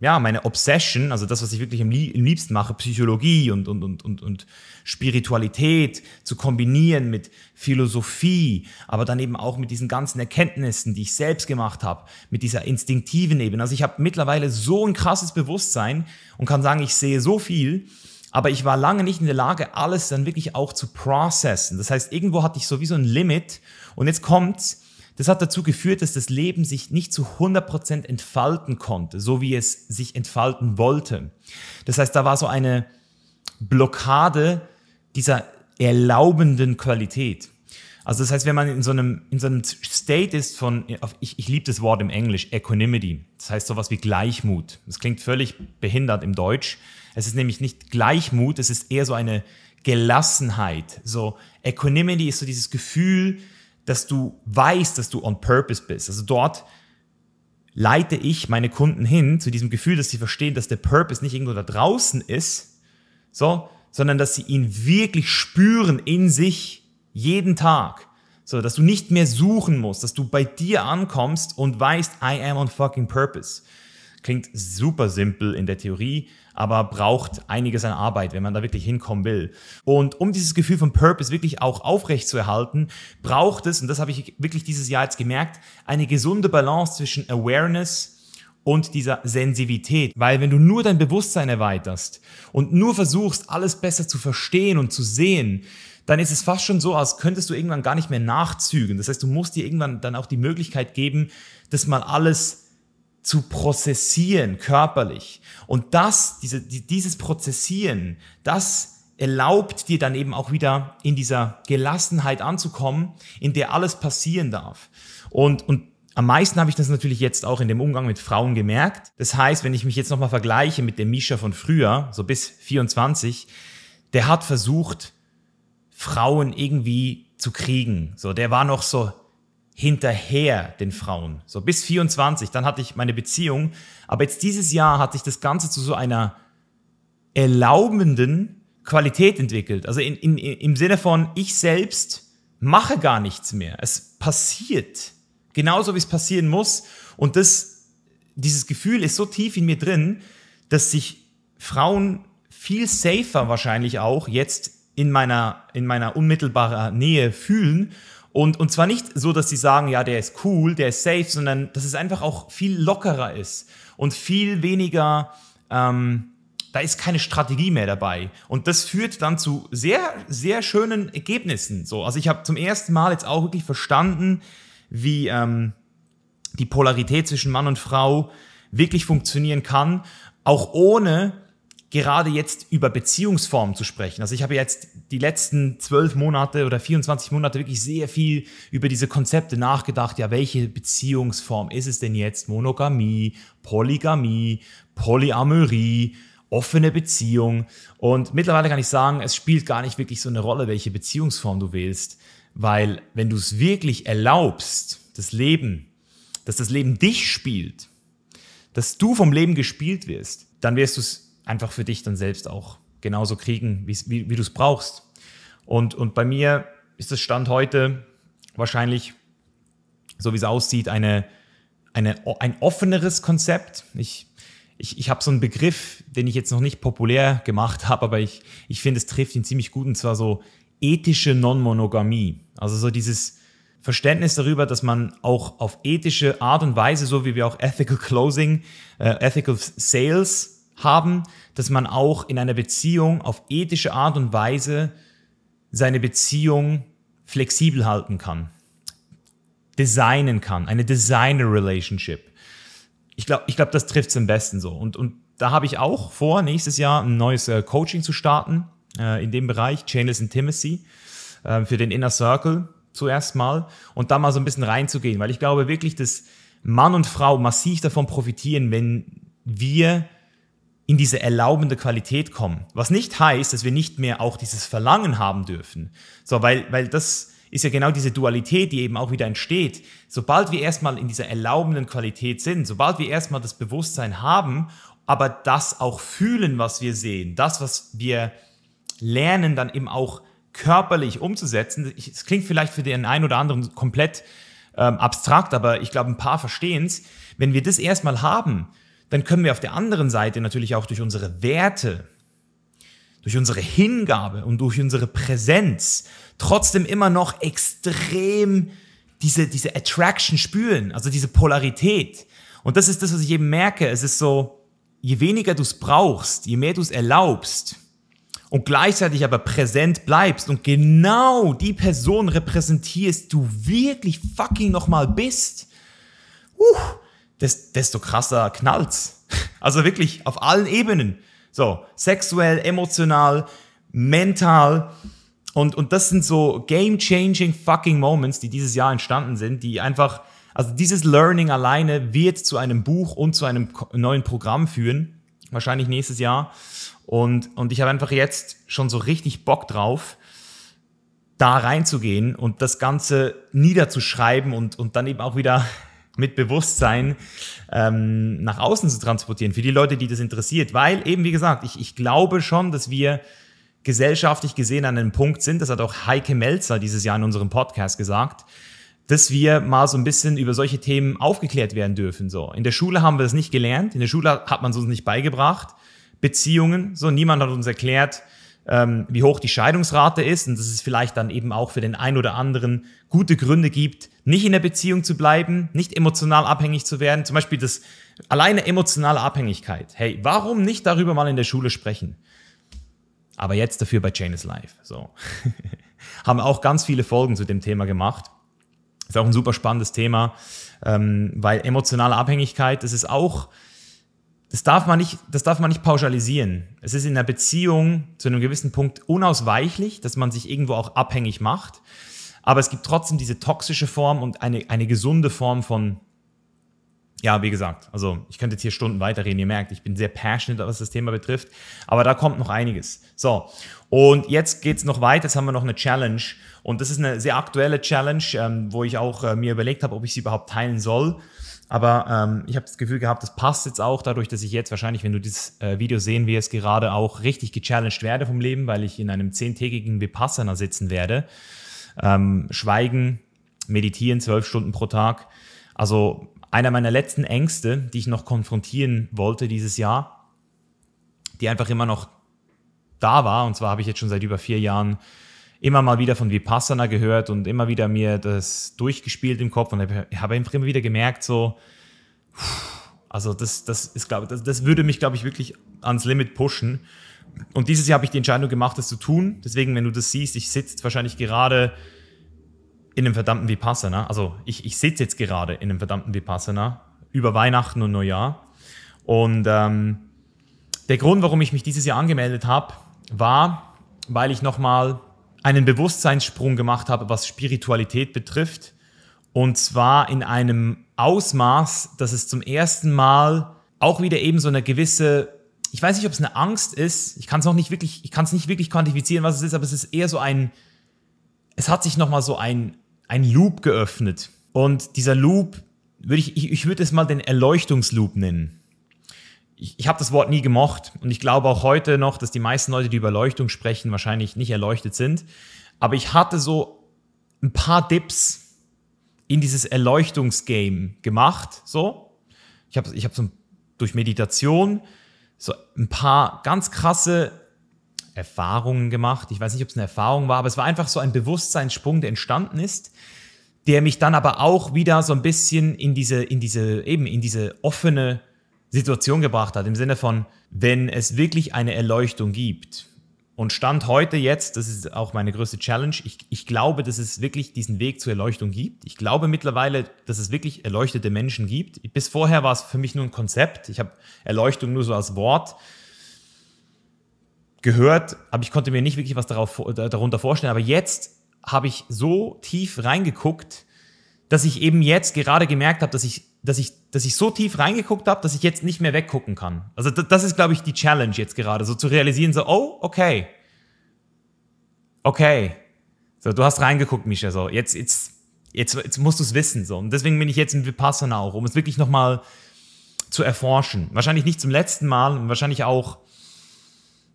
Speaker 1: ja, meine Obsession, also das, was ich wirklich am liebsten mache, Psychologie und, und, und, und, und Spiritualität zu kombinieren mit Philosophie, aber dann eben auch mit diesen ganzen Erkenntnissen, die ich selbst gemacht habe, mit dieser instinktiven Ebene. Also ich habe mittlerweile so ein krasses Bewusstsein und kann sagen, ich sehe so viel, aber ich war lange nicht in der Lage, alles dann wirklich auch zu processen. Das heißt, irgendwo hatte ich sowieso ein Limit und jetzt kommt's. Das hat dazu geführt, dass das Leben sich nicht zu 100% entfalten konnte, so wie es sich entfalten wollte. Das heißt, da war so eine Blockade dieser erlaubenden Qualität. Also das heißt, wenn man in so einem, in so einem State ist von, ich, ich liebe das Wort im Englisch, Equanimity. Das heißt sowas wie Gleichmut. Das klingt völlig behindert im Deutsch. Es ist nämlich nicht Gleichmut, es ist eher so eine Gelassenheit. So Equanimity ist so dieses Gefühl, dass du weißt, dass du on purpose bist. Also dort leite ich meine Kunden hin zu diesem Gefühl, dass sie verstehen, dass der Purpose nicht irgendwo da draußen ist, so, sondern dass sie ihn wirklich spüren in sich jeden Tag. So, dass du nicht mehr suchen musst, dass du bei dir ankommst und weißt, I am on fucking purpose. Klingt super simpel in der Theorie, aber braucht einiges an Arbeit, wenn man da wirklich hinkommen will. Und um dieses Gefühl von Purpose wirklich auch aufrecht zu erhalten, braucht es, und das habe ich wirklich dieses Jahr jetzt gemerkt, eine gesunde Balance zwischen Awareness und dieser Sensivität. Weil wenn du nur dein Bewusstsein erweiterst und nur versuchst, alles besser zu verstehen und zu sehen, dann ist es fast schon so, als könntest du irgendwann gar nicht mehr nachzügen. Das heißt, du musst dir irgendwann dann auch die Möglichkeit geben, das mal alles zu prozessieren körperlich. Und das, diese, dieses Prozessieren, das erlaubt dir dann eben auch wieder in dieser Gelassenheit anzukommen, in der alles passieren darf. Und, und am meisten habe ich das natürlich jetzt auch in dem Umgang mit Frauen gemerkt. Das heißt, wenn ich mich jetzt nochmal vergleiche mit dem Misha von früher, so bis 24, der hat versucht, Frauen irgendwie zu kriegen. So, der war noch so hinterher den Frauen. So bis 24, dann hatte ich meine Beziehung. Aber jetzt dieses Jahr hat sich das Ganze zu so einer erlaubenden Qualität entwickelt. Also in, in, im Sinne von, ich selbst mache gar nichts mehr. Es passiert. Genauso wie es passieren muss. Und das, dieses Gefühl ist so tief in mir drin, dass sich Frauen viel safer wahrscheinlich auch jetzt in meiner, in meiner unmittelbaren Nähe fühlen und, und zwar nicht so, dass sie sagen, ja, der ist cool, der ist safe, sondern dass es einfach auch viel lockerer ist und viel weniger, ähm, da ist keine Strategie mehr dabei. Und das führt dann zu sehr, sehr schönen Ergebnissen. So, also ich habe zum ersten Mal jetzt auch wirklich verstanden, wie ähm, die Polarität zwischen Mann und Frau wirklich funktionieren kann, auch ohne gerade jetzt über Beziehungsformen zu sprechen. Also ich habe jetzt die letzten zwölf Monate oder 24 Monate wirklich sehr viel über diese Konzepte nachgedacht. Ja, welche Beziehungsform ist es denn jetzt? Monogamie, Polygamie, Polyamorie, offene Beziehung. Und mittlerweile kann ich sagen, es spielt gar nicht wirklich so eine Rolle, welche Beziehungsform du wählst. Weil wenn du es wirklich erlaubst, das Leben, dass das Leben dich spielt, dass du vom Leben gespielt wirst, dann wirst du es einfach für dich dann selbst auch genauso kriegen, wie, wie du es brauchst. Und, und bei mir ist das Stand heute wahrscheinlich, so wie es aussieht, eine, eine, ein offeneres Konzept. Ich, ich, ich habe so einen Begriff, den ich jetzt noch nicht populär gemacht habe, aber ich, ich finde, es trifft ihn ziemlich gut, und zwar so ethische Non-Monogamie. Also so dieses Verständnis darüber, dass man auch auf ethische Art und Weise, so wie wir auch Ethical Closing, äh, Ethical Sales haben, dass man auch in einer Beziehung auf ethische Art und Weise seine Beziehung flexibel halten kann, designen kann, eine Designer-Relationship. Ich glaube, ich glaub, das trifft es am besten so. Und, und da habe ich auch vor, nächstes Jahr ein neues äh, Coaching zu starten äh, in dem Bereich, Chainless Intimacy, äh, für den Inner Circle zuerst mal und da mal so ein bisschen reinzugehen, weil ich glaube wirklich, dass Mann und Frau massiv davon profitieren, wenn wir in diese erlaubende Qualität kommen. Was nicht heißt, dass wir nicht mehr auch dieses Verlangen haben dürfen. So, weil, weil das ist ja genau diese Dualität, die eben auch wieder entsteht. Sobald wir erstmal in dieser erlaubenden Qualität sind, sobald wir erstmal das Bewusstsein haben, aber das auch fühlen, was wir sehen, das, was wir lernen, dann eben auch körperlich umzusetzen. Es klingt vielleicht für den einen oder anderen komplett ähm, abstrakt, aber ich glaube, ein paar verstehen es. Wenn wir das erstmal haben, dann können wir auf der anderen Seite natürlich auch durch unsere Werte, durch unsere Hingabe und durch unsere Präsenz trotzdem immer noch extrem diese, diese Attraction spüren, also diese Polarität. Und das ist das, was ich eben merke. Es ist so, je weniger du es brauchst, je mehr du es erlaubst und gleichzeitig aber präsent bleibst und genau die Person repräsentierst, du wirklich fucking nochmal bist, uh, desto krasser knallt's. Also wirklich auf allen Ebenen. So, sexuell, emotional, mental. Und, und das sind so game-changing fucking Moments, die dieses Jahr entstanden sind, die einfach, also dieses Learning alleine wird zu einem Buch und zu einem neuen Programm führen. Wahrscheinlich nächstes Jahr. Und, und ich habe einfach jetzt schon so richtig Bock drauf, da reinzugehen und das Ganze niederzuschreiben und, und dann eben auch wieder mit Bewusstsein ähm, nach außen zu transportieren, für die Leute, die das interessiert. Weil eben, wie gesagt, ich, ich glaube schon, dass wir gesellschaftlich gesehen an einem Punkt sind, das hat auch Heike Melzer dieses Jahr in unserem Podcast gesagt, dass wir mal so ein bisschen über solche Themen aufgeklärt werden dürfen. So In der Schule haben wir das nicht gelernt, in der Schule hat man es uns nicht beigebracht. Beziehungen, so niemand hat uns erklärt, ähm, wie hoch die Scheidungsrate ist und dass es vielleicht dann eben auch für den einen oder anderen gute Gründe gibt, nicht in der Beziehung zu bleiben, nicht emotional abhängig zu werden. Zum Beispiel das alleine emotionale Abhängigkeit. Hey, warum nicht darüber mal in der Schule sprechen? Aber jetzt dafür bei Chain is Life. So. Haben auch ganz viele Folgen zu dem Thema gemacht. Ist auch ein super spannendes Thema, ähm, weil emotionale Abhängigkeit, das ist auch das darf man nicht, das darf man nicht pauschalisieren. Es ist in einer Beziehung zu einem gewissen Punkt unausweichlich, dass man sich irgendwo auch abhängig macht. Aber es gibt trotzdem diese toxische Form und eine, eine gesunde Form von, ja, wie gesagt, also ich könnte jetzt hier Stunden weiterreden, ihr merkt, ich bin sehr passionate, was das Thema betrifft, aber da kommt noch einiges. So, und jetzt geht's noch weiter, jetzt haben wir noch eine Challenge und das ist eine sehr aktuelle Challenge, ähm, wo ich auch äh, mir überlegt habe, ob ich sie überhaupt teilen soll. Aber ähm, ich habe das Gefühl gehabt, das passt jetzt auch dadurch, dass ich jetzt wahrscheinlich, wenn du dieses äh, Video sehen wirst, gerade auch richtig gechallenged werde vom Leben, weil ich in einem zehntägigen Vipassana sitzen werde. Ähm, schweigen, meditieren, zwölf Stunden pro Tag. Also einer meiner letzten Ängste, die ich noch konfrontieren wollte dieses Jahr, die einfach immer noch da war. Und zwar habe ich jetzt schon seit über vier Jahren immer mal wieder von Vipassana gehört und immer wieder mir das durchgespielt im Kopf und habe einfach immer wieder gemerkt, so, also das, das ist, glaube das, das würde mich, glaube ich, wirklich ans Limit pushen. Und dieses Jahr habe ich die Entscheidung gemacht, das zu tun. Deswegen, wenn du das siehst, ich sitze wahrscheinlich gerade in einem verdammten Vipassana. Also ich, ich sitze jetzt gerade in einem verdammten Vipassana über Weihnachten und Neujahr. Und ähm, der Grund, warum ich mich dieses Jahr angemeldet habe, war, weil ich nochmal einen Bewusstseinssprung gemacht habe, was Spiritualität betrifft. Und zwar in einem Ausmaß, dass es zum ersten Mal auch wieder eben so eine gewisse, ich weiß nicht, ob es eine Angst ist, ich kann es noch nicht wirklich, ich kann es nicht wirklich quantifizieren, was es ist, aber es ist eher so ein, es hat sich nochmal so ein, ein Loop geöffnet. Und dieser Loop, würde ich, ich, ich würde es mal den Erleuchtungsloop nennen ich, ich habe das Wort nie gemocht und ich glaube auch heute noch, dass die meisten Leute, die über Erleuchtung sprechen, wahrscheinlich nicht erleuchtet sind. Aber ich hatte so ein paar Dips in dieses Erleuchtungsgame gemacht. So, ich habe ich hab so durch Meditation so ein paar ganz krasse Erfahrungen gemacht. Ich weiß nicht, ob es eine Erfahrung war, aber es war einfach so ein Bewusstseinssprung, der entstanden ist, der mich dann aber auch wieder so ein bisschen in diese, in diese, eben in diese offene Situation gebracht hat, im Sinne von, wenn es wirklich eine Erleuchtung gibt, und Stand heute jetzt, das ist auch meine größte Challenge, ich, ich glaube, dass es wirklich diesen Weg zur Erleuchtung gibt. Ich glaube mittlerweile, dass es wirklich erleuchtete Menschen gibt. Bis vorher war es für mich nur ein Konzept. Ich habe Erleuchtung nur so als Wort gehört, aber ich konnte mir nicht wirklich was darauf, darunter vorstellen. Aber jetzt habe ich so tief reingeguckt, dass ich eben jetzt gerade gemerkt habe, dass ich, dass ich, dass ich so tief reingeguckt habe, dass ich jetzt nicht mehr weggucken kann. Also das, ist, glaube ich, die Challenge jetzt gerade, so zu realisieren, so, oh, okay, okay, so, du hast reingeguckt, Misha, so, jetzt, jetzt, jetzt, jetzt musst du es wissen, so. Und deswegen bin ich jetzt in Vipassana auch, um es wirklich nochmal zu erforschen. Wahrscheinlich nicht zum letzten Mal und wahrscheinlich auch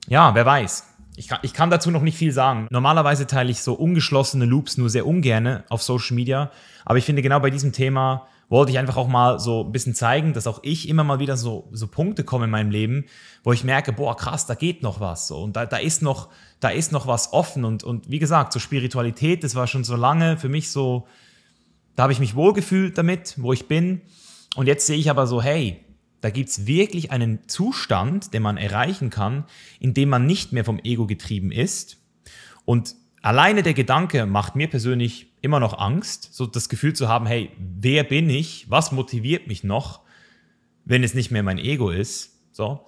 Speaker 1: ja, wer weiß. Ich kann, ich kann dazu noch nicht viel sagen. Normalerweise teile ich so ungeschlossene Loops nur sehr ungerne auf Social Media. Aber ich finde, genau bei diesem Thema wollte ich einfach auch mal so ein bisschen zeigen, dass auch ich immer mal wieder so, so Punkte komme in meinem Leben, wo ich merke, boah, krass, da geht noch was. So. Und da, da, ist noch, da ist noch was offen. Und, und wie gesagt, so Spiritualität, das war schon so lange für mich so, da habe ich mich wohlgefühlt damit, wo ich bin. Und jetzt sehe ich aber so, hey, da gibt es wirklich einen Zustand, den man erreichen kann, in dem man nicht mehr vom Ego getrieben ist. Und alleine der Gedanke macht mir persönlich immer noch Angst, so das Gefühl zu haben, hey, wer bin ich? Was motiviert mich noch, wenn es nicht mehr mein Ego ist? So.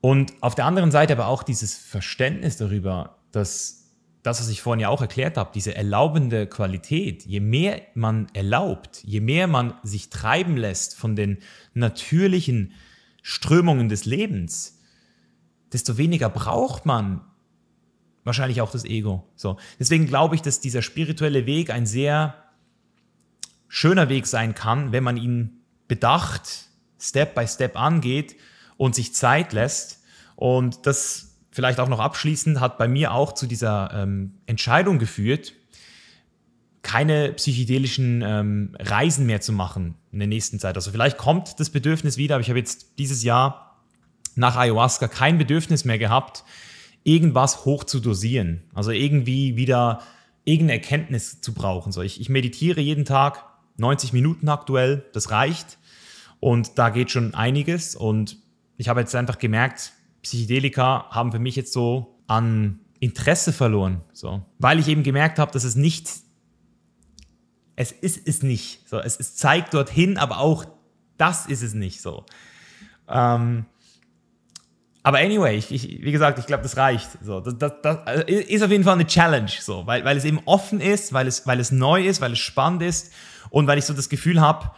Speaker 1: Und auf der anderen Seite aber auch dieses Verständnis darüber, dass das, was ich vorhin ja auch erklärt habe, diese erlaubende Qualität, je mehr man erlaubt, je mehr man sich treiben lässt von den natürlichen Strömungen des Lebens, desto weniger braucht man wahrscheinlich auch das Ego. So. Deswegen glaube ich, dass dieser spirituelle Weg ein sehr schöner Weg sein kann, wenn man ihn bedacht, Step by Step angeht und sich Zeit lässt. Und das vielleicht auch noch abschließend, hat bei mir auch zu dieser ähm, Entscheidung geführt, keine psychedelischen ähm, Reisen mehr zu machen in der nächsten Zeit. Also vielleicht kommt das Bedürfnis wieder, aber ich habe jetzt dieses Jahr nach Ayahuasca kein Bedürfnis mehr gehabt, irgendwas hoch zu dosieren. Also irgendwie wieder irgendeine Erkenntnis zu brauchen. So, ich, ich meditiere jeden Tag 90 Minuten aktuell, das reicht. Und da geht schon einiges. Und ich habe jetzt einfach gemerkt, Psychedelika haben für mich jetzt so an Interesse verloren, so, weil ich eben gemerkt habe, dass es nicht, es ist es nicht, so, es, es zeigt dorthin, aber auch das ist es nicht, so. Ähm, aber anyway, ich, ich, wie gesagt, ich glaube, das reicht. So, das, das, das, also, ist auf jeden Fall eine Challenge, so, weil, weil es eben offen ist, weil es, weil es neu ist, weil es spannend ist und weil ich so das Gefühl habe,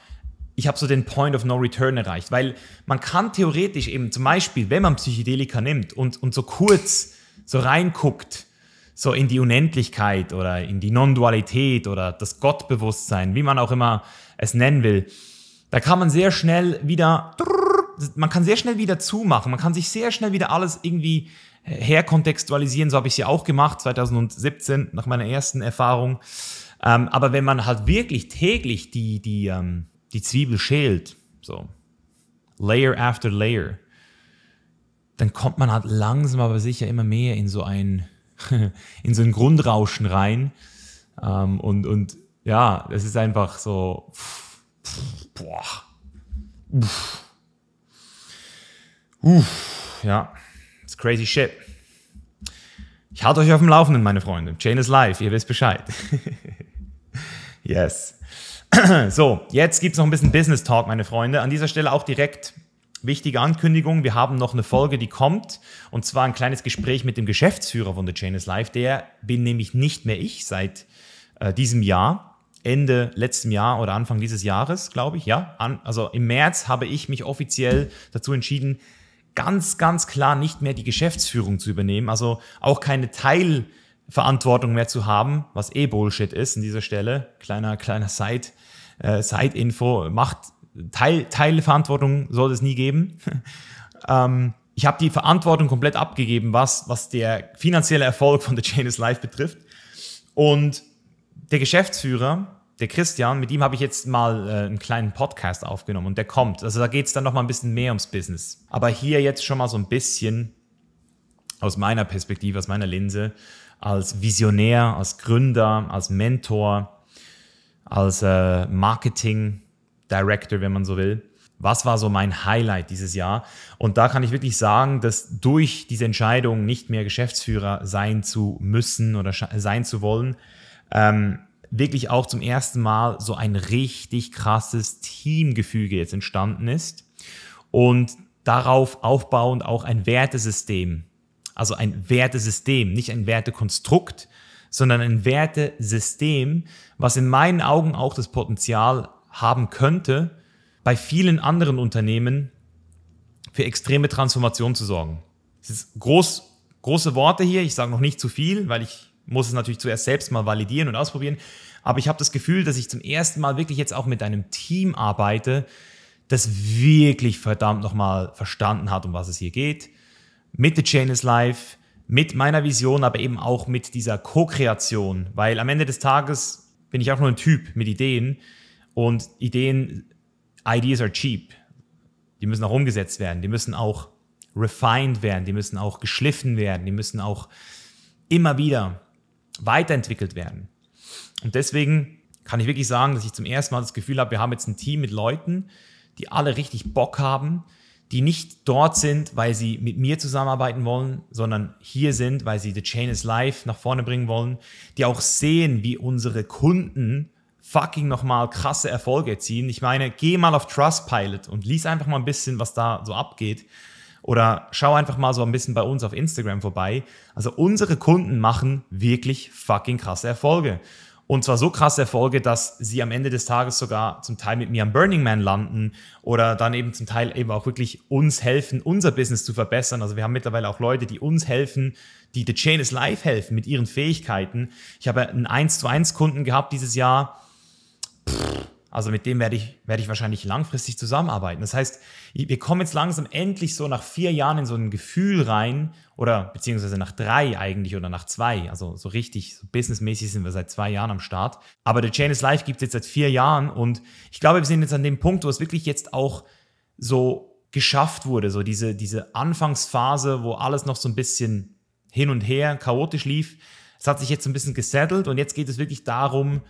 Speaker 1: ich habe so den Point of No Return erreicht, weil man kann theoretisch eben zum Beispiel, wenn man Psychedelika nimmt und, und so kurz so reinguckt, so in die Unendlichkeit oder in die Non-Dualität oder das Gottbewusstsein, wie man auch immer es nennen will, da kann man sehr schnell wieder, man kann sehr schnell wieder zumachen, man kann sich sehr schnell wieder alles irgendwie herkontextualisieren, so habe ich es ja auch gemacht, 2017, nach meiner ersten Erfahrung. Ähm, aber wenn man halt wirklich täglich die, die, ähm, die Zwiebel schält, so Layer after Layer, dann kommt man halt langsam aber sicher immer mehr in so ein, in so ein Grundrauschen rein. Ähm, und, und ja, es ist einfach so, pff, pff, boah, uff, uff, ja, it's crazy shit. Ich halte euch auf dem Laufenden, meine Freunde. Chain is live, ihr wisst Bescheid. yes. So, jetzt gibt es noch ein bisschen Business Talk, meine Freunde. An dieser Stelle auch direkt wichtige Ankündigung. Wir haben noch eine Folge, die kommt. Und zwar ein kleines Gespräch mit dem Geschäftsführer von The Chain is Life. Der bin nämlich nicht mehr ich seit äh, diesem Jahr. Ende letztem Jahr oder Anfang dieses Jahres, glaube ich. Ja, An, also im März habe ich mich offiziell dazu entschieden, ganz, ganz klar nicht mehr die Geschäftsführung zu übernehmen. Also auch keine Teil- Verantwortung mehr zu haben, was eh Bullshit ist an dieser Stelle. Kleiner, kleiner Side, äh, Side-Info. Macht, Teil, Teilverantwortung soll es nie geben. ähm, ich habe die Verantwortung komplett abgegeben, was, was der finanzielle Erfolg von The Chain is Life betrifft. Und der Geschäftsführer, der Christian, mit ihm habe ich jetzt mal äh, einen kleinen Podcast aufgenommen und der kommt. Also da geht es dann noch mal ein bisschen mehr ums Business. Aber hier jetzt schon mal so ein bisschen aus meiner Perspektive, aus meiner Linse, als Visionär, als Gründer, als Mentor, als äh, Marketing Director, wenn man so will. Was war so mein Highlight dieses Jahr? Und da kann ich wirklich sagen, dass durch diese Entscheidung, nicht mehr Geschäftsführer sein zu müssen oder sein zu wollen, ähm, wirklich auch zum ersten Mal so ein richtig krasses Teamgefüge jetzt entstanden ist und darauf aufbauend auch ein Wertesystem, also ein Wertesystem, nicht ein Wertekonstrukt, sondern ein Wertesystem, was in meinen Augen auch das Potenzial haben könnte, bei vielen anderen Unternehmen für extreme Transformation zu sorgen. Es ist groß, große Worte hier, ich sage noch nicht zu viel, weil ich muss es natürlich zuerst selbst mal validieren und ausprobieren. Aber ich habe das Gefühl, dass ich zum ersten Mal wirklich jetzt auch mit einem Team arbeite, das wirklich verdammt nochmal verstanden hat, um was es hier geht. Mit The Chain is Life, mit meiner Vision, aber eben auch mit dieser Co-Kreation. Weil am Ende des Tages bin ich auch nur ein Typ mit Ideen und Ideen, Ideas are cheap. Die müssen auch umgesetzt werden, die müssen auch refined werden, die müssen auch geschliffen werden, die müssen auch immer wieder weiterentwickelt werden. Und deswegen kann ich wirklich sagen, dass ich zum ersten Mal das Gefühl habe, wir haben jetzt ein Team mit Leuten, die alle richtig Bock haben, die nicht dort sind, weil sie mit mir zusammenarbeiten wollen, sondern hier sind, weil sie The Chain is Life nach vorne bringen wollen, die auch sehen, wie unsere Kunden fucking nochmal krasse Erfolge erzielen. Ich meine, geh mal auf Trustpilot und lies einfach mal ein bisschen, was da so abgeht. Oder schau einfach mal so ein bisschen bei uns auf Instagram vorbei. Also unsere Kunden machen wirklich fucking krasse Erfolge. Und zwar so krasse Erfolge, dass sie am Ende des Tages sogar zum Teil mit mir am Burning Man landen oder dann eben zum Teil eben auch wirklich uns helfen, unser Business zu verbessern. Also wir haben mittlerweile auch Leute, die uns helfen, die The Chain is Life helfen mit ihren Fähigkeiten. Ich habe einen 1 zu 1 Kunden gehabt dieses Jahr. Pff, also mit dem werde ich, werde ich wahrscheinlich langfristig zusammenarbeiten. Das heißt, wir kommen jetzt langsam endlich so nach vier Jahren in so ein Gefühl rein oder beziehungsweise nach drei eigentlich oder nach zwei. Also so richtig, so businessmäßig sind wir seit zwei Jahren am Start. Aber The Chain is Life gibt es jetzt seit vier Jahren und ich glaube, wir sind jetzt an dem Punkt, wo es wirklich jetzt auch so geschafft wurde, so diese, diese Anfangsphase, wo alles noch so ein bisschen hin und her chaotisch lief. Es hat sich jetzt so ein bisschen gesettelt und jetzt geht es wirklich darum,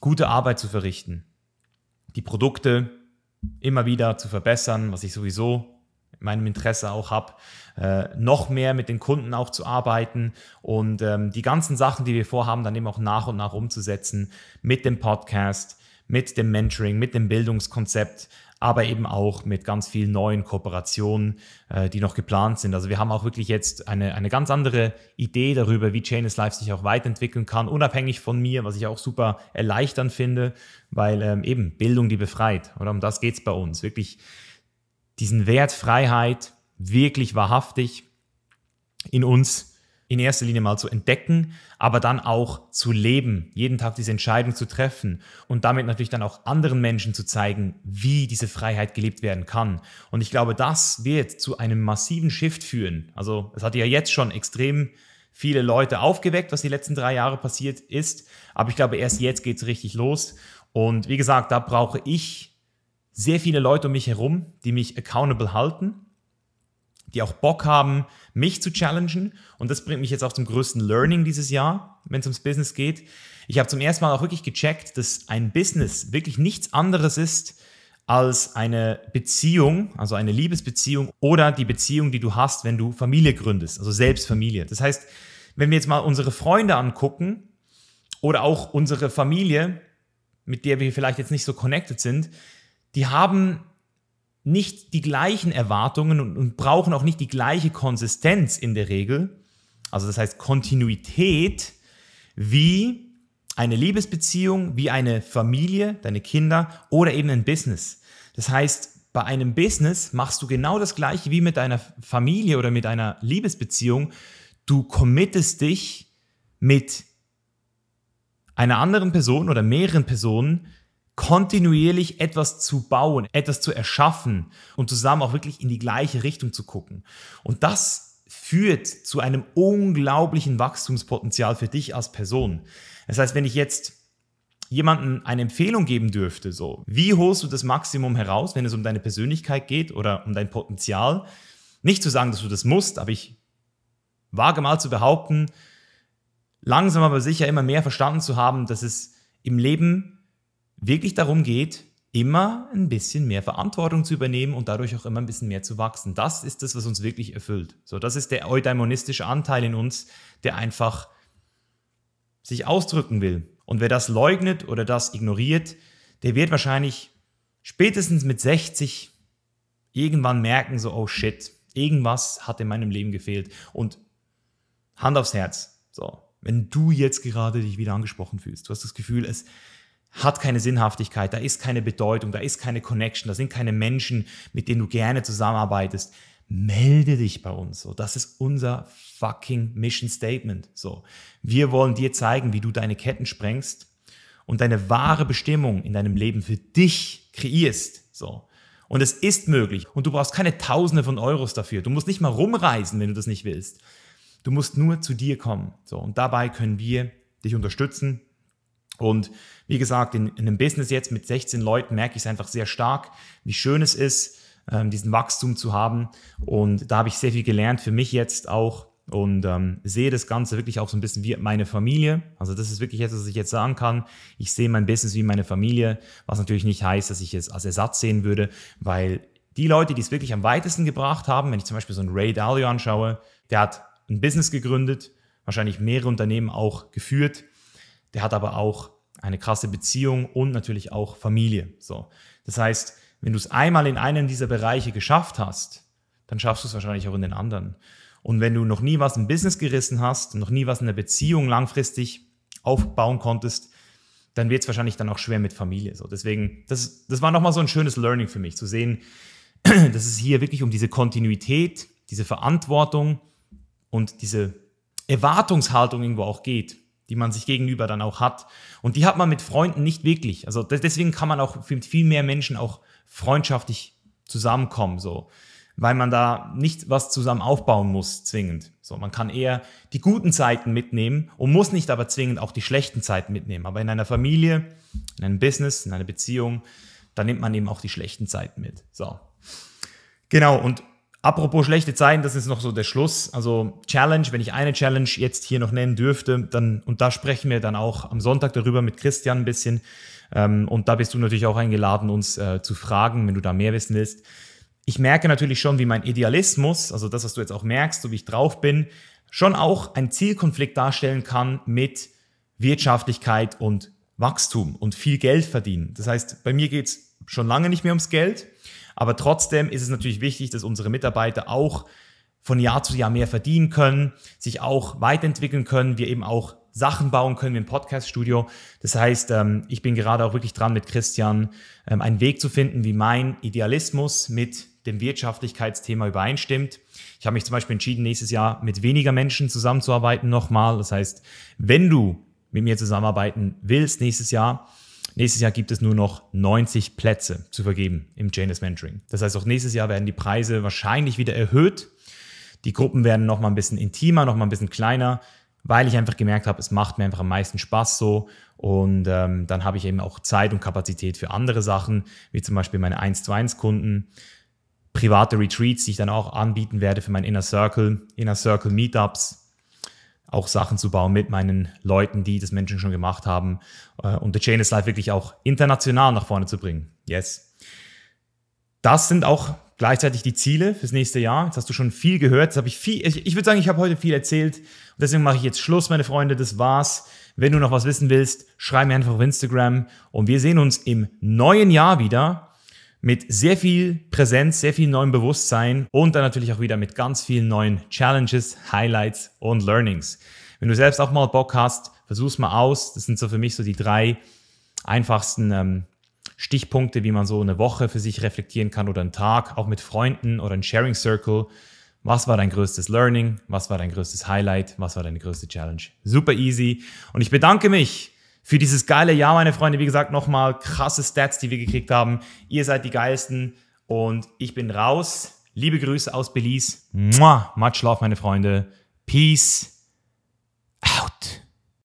Speaker 1: gute Arbeit zu verrichten die Produkte immer wieder zu verbessern, was ich sowieso in meinem Interesse auch habe, äh, noch mehr mit den Kunden auch zu arbeiten und ähm, die ganzen Sachen, die wir vorhaben, dann eben auch nach und nach umzusetzen mit dem Podcast, mit dem Mentoring, mit dem Bildungskonzept, aber eben auch mit ganz vielen neuen Kooperationen, äh, die noch geplant sind. Also wir haben auch wirklich jetzt eine, eine ganz andere Idee darüber, wie Chain is Life sich auch weiterentwickeln kann, unabhängig von mir, was ich auch super erleichternd finde, weil ähm, eben Bildung die befreit. Oder um das geht es bei uns. Wirklich diesen Wert Freiheit wirklich wahrhaftig in uns in erster Linie mal zu entdecken, aber dann auch zu leben, jeden Tag diese Entscheidung zu treffen und damit natürlich dann auch anderen Menschen zu zeigen, wie diese Freiheit gelebt werden kann. Und ich glaube, das wird zu einem massiven Shift führen. Also es hat ja jetzt schon extrem viele Leute aufgeweckt, was die letzten drei Jahre passiert ist, aber ich glaube, erst jetzt geht es richtig los. Und wie gesagt, da brauche ich sehr viele Leute um mich herum, die mich accountable halten die auch Bock haben, mich zu challengen. Und das bringt mich jetzt auch zum größten Learning dieses Jahr, wenn es ums Business geht. Ich habe zum ersten Mal auch wirklich gecheckt, dass ein Business wirklich nichts anderes ist als eine Beziehung, also eine Liebesbeziehung oder die Beziehung, die du hast, wenn du Familie gründest, also selbst Familie. Das heißt, wenn wir jetzt mal unsere Freunde angucken oder auch unsere Familie, mit der wir vielleicht jetzt nicht so connected sind, die haben nicht die gleichen Erwartungen und, und brauchen auch nicht die gleiche Konsistenz in der Regel, also das heißt Kontinuität, wie eine Liebesbeziehung, wie eine Familie, deine Kinder oder eben ein Business. Das heißt, bei einem Business machst du genau das gleiche wie mit deiner Familie oder mit einer Liebesbeziehung. Du committest dich mit einer anderen Person oder mehreren Personen kontinuierlich etwas zu bauen, etwas zu erschaffen und zusammen auch wirklich in die gleiche Richtung zu gucken. Und das führt zu einem unglaublichen Wachstumspotenzial für dich als Person. Das heißt, wenn ich jetzt jemandem eine Empfehlung geben dürfte, so, wie holst du das Maximum heraus, wenn es um deine Persönlichkeit geht oder um dein Potenzial? Nicht zu sagen, dass du das musst, aber ich wage mal zu behaupten, langsam aber sicher immer mehr verstanden zu haben, dass es im Leben wirklich darum geht, immer ein bisschen mehr Verantwortung zu übernehmen und dadurch auch immer ein bisschen mehr zu wachsen. Das ist das, was uns wirklich erfüllt. So, das ist der eudaimonistische Anteil in uns, der einfach sich ausdrücken will. Und wer das leugnet oder das ignoriert, der wird wahrscheinlich spätestens mit 60 irgendwann merken, so, oh shit, irgendwas hat in meinem Leben gefehlt. Und Hand aufs Herz, so, wenn du jetzt gerade dich wieder angesprochen fühlst, du hast das Gefühl, es hat keine Sinnhaftigkeit, da ist keine Bedeutung, da ist keine Connection, da sind keine Menschen, mit denen du gerne zusammenarbeitest, melde dich bei uns. So, das ist unser fucking Mission Statement. So, wir wollen dir zeigen, wie du deine Ketten sprengst und deine wahre Bestimmung in deinem Leben für dich kreierst. So. Und es ist möglich. Und du brauchst keine Tausende von Euros dafür. Du musst nicht mal rumreisen, wenn du das nicht willst. Du musst nur zu dir kommen. So. Und dabei können wir dich unterstützen. Und wie gesagt, in, in einem Business jetzt mit 16 Leuten merke ich es einfach sehr stark, wie schön es ist, ähm, diesen Wachstum zu haben. Und da habe ich sehr viel gelernt für mich jetzt auch und ähm, sehe das Ganze wirklich auch so ein bisschen wie meine Familie. Also das ist wirklich etwas, was ich jetzt sagen kann. Ich sehe mein Business wie meine Familie, was natürlich nicht heißt, dass ich es als Ersatz sehen würde, weil die Leute, die es wirklich am weitesten gebracht haben, wenn ich zum Beispiel so einen Ray Dalio anschaue, der hat ein Business gegründet, wahrscheinlich mehrere Unternehmen auch geführt, der hat aber auch eine krasse Beziehung und natürlich auch Familie. So, das heißt, wenn du es einmal in einem dieser Bereiche geschafft hast, dann schaffst du es wahrscheinlich auch in den anderen. Und wenn du noch nie was im Business gerissen hast, noch nie was in der Beziehung langfristig aufbauen konntest, dann wird es wahrscheinlich dann auch schwer mit Familie. So, deswegen, das, das war nochmal so ein schönes Learning für mich, zu sehen, dass es hier wirklich um diese Kontinuität, diese Verantwortung und diese Erwartungshaltung irgendwo auch geht, die man sich gegenüber dann auch hat. Und die hat man mit Freunden nicht wirklich. Also deswegen kann man auch mit viel mehr Menschen auch freundschaftlich zusammenkommen, so. Weil man da nicht was zusammen aufbauen muss, zwingend. So, man kann eher die guten Zeiten mitnehmen und muss nicht aber zwingend auch die schlechten Zeiten mitnehmen. Aber in einer Familie, in einem Business, in einer Beziehung, da nimmt man eben auch die schlechten Zeiten mit. So. Genau, und apropos schlechte Zeiten, das ist noch so der Schluss. Also Challenge, wenn ich eine Challenge jetzt hier noch nennen dürfte, dann, und da sprechen wir dann auch am Sonntag darüber mit Christian ein bisschen, ähm, und da bist du natürlich auch eingeladen, uns äh, zu fragen, wenn du da mehr wissen willst. Ich merke natürlich schon, wie mein Idealismus, also das, was du jetzt auch merkst, so wie ich drauf bin, schon auch einen Zielkonflikt darstellen kann mit Wirtschaftlichkeit und Wachstum und viel Geld verdienen. Das heißt, bei mir geht es schon lange nicht mehr ums Geld, aber trotzdem ist es natürlich wichtig, dass unsere Mitarbeiter auch von Jahr zu Jahr mehr verdienen können, sich auch weiterentwickeln können, wir eben auch Sachen bauen können im Podcast-Studio. Das heißt, ähm, ich bin gerade auch wirklich dran mit Christian, ähm, einen Weg zu finden, wie mein Idealismus mit dem Wirtschaftlichkeitsthema übereinstimmt. Ich habe mich zum Beispiel entschieden, nächstes Jahr mit weniger Menschen zusammenzuarbeiten nochmal. Das heißt, wenn du mit mir zusammenarbeiten willst nächstes Jahr, Nächstes Jahr gibt es nur noch 90 Plätze zu vergeben im Janus Mentoring. Das heißt, auch nächstes Jahr werden die Preise wahrscheinlich wieder erhöht. Die Gruppen werden noch mal ein bisschen intimer, noch mal ein bisschen kleiner weil ich einfach gemerkt habe, es macht mir einfach am meisten Spaß so. Und ähm, dann habe ich eben auch Zeit und Kapazität für andere Sachen, wie zum Beispiel meine 1 zu 1 Kunden, private Retreats, die ich dann auch anbieten werde für mein Inner Circle, Inner Circle Meetups, auch Sachen zu bauen mit meinen Leuten, die das Menschen schon gemacht haben äh, und The Chain is Life wirklich auch international nach vorne zu bringen. Yes. Das sind auch gleichzeitig die Ziele fürs nächste Jahr. Jetzt hast du schon viel gehört. Jetzt habe ich viel, ich, ich würde sagen, ich habe heute viel erzählt. Und deswegen mache ich jetzt Schluss, meine Freunde. Das war's. Wenn du noch was wissen willst, schreib mir einfach auf Instagram. Und wir sehen uns im neuen Jahr wieder mit sehr viel Präsenz, sehr viel neuem Bewusstsein und dann natürlich auch wieder mit ganz vielen neuen Challenges, Highlights und Learnings. Wenn du selbst auch mal Bock hast, versuch's mal aus. Das sind so für mich so die drei einfachsten ähm, Stichpunkte, wie man so eine Woche für sich reflektieren kann oder einen Tag, auch mit Freunden oder ein Sharing Circle. Was war dein größtes Learning? Was war dein größtes Highlight? Was war deine größte Challenge? Super easy. Und ich bedanke mich für dieses geile Jahr, meine Freunde. Wie gesagt, nochmal krasse Stats, die wir gekriegt haben. Ihr seid die Geilsten und ich bin raus. Liebe Grüße aus Belize. Muah, much love, meine Freunde. Peace out.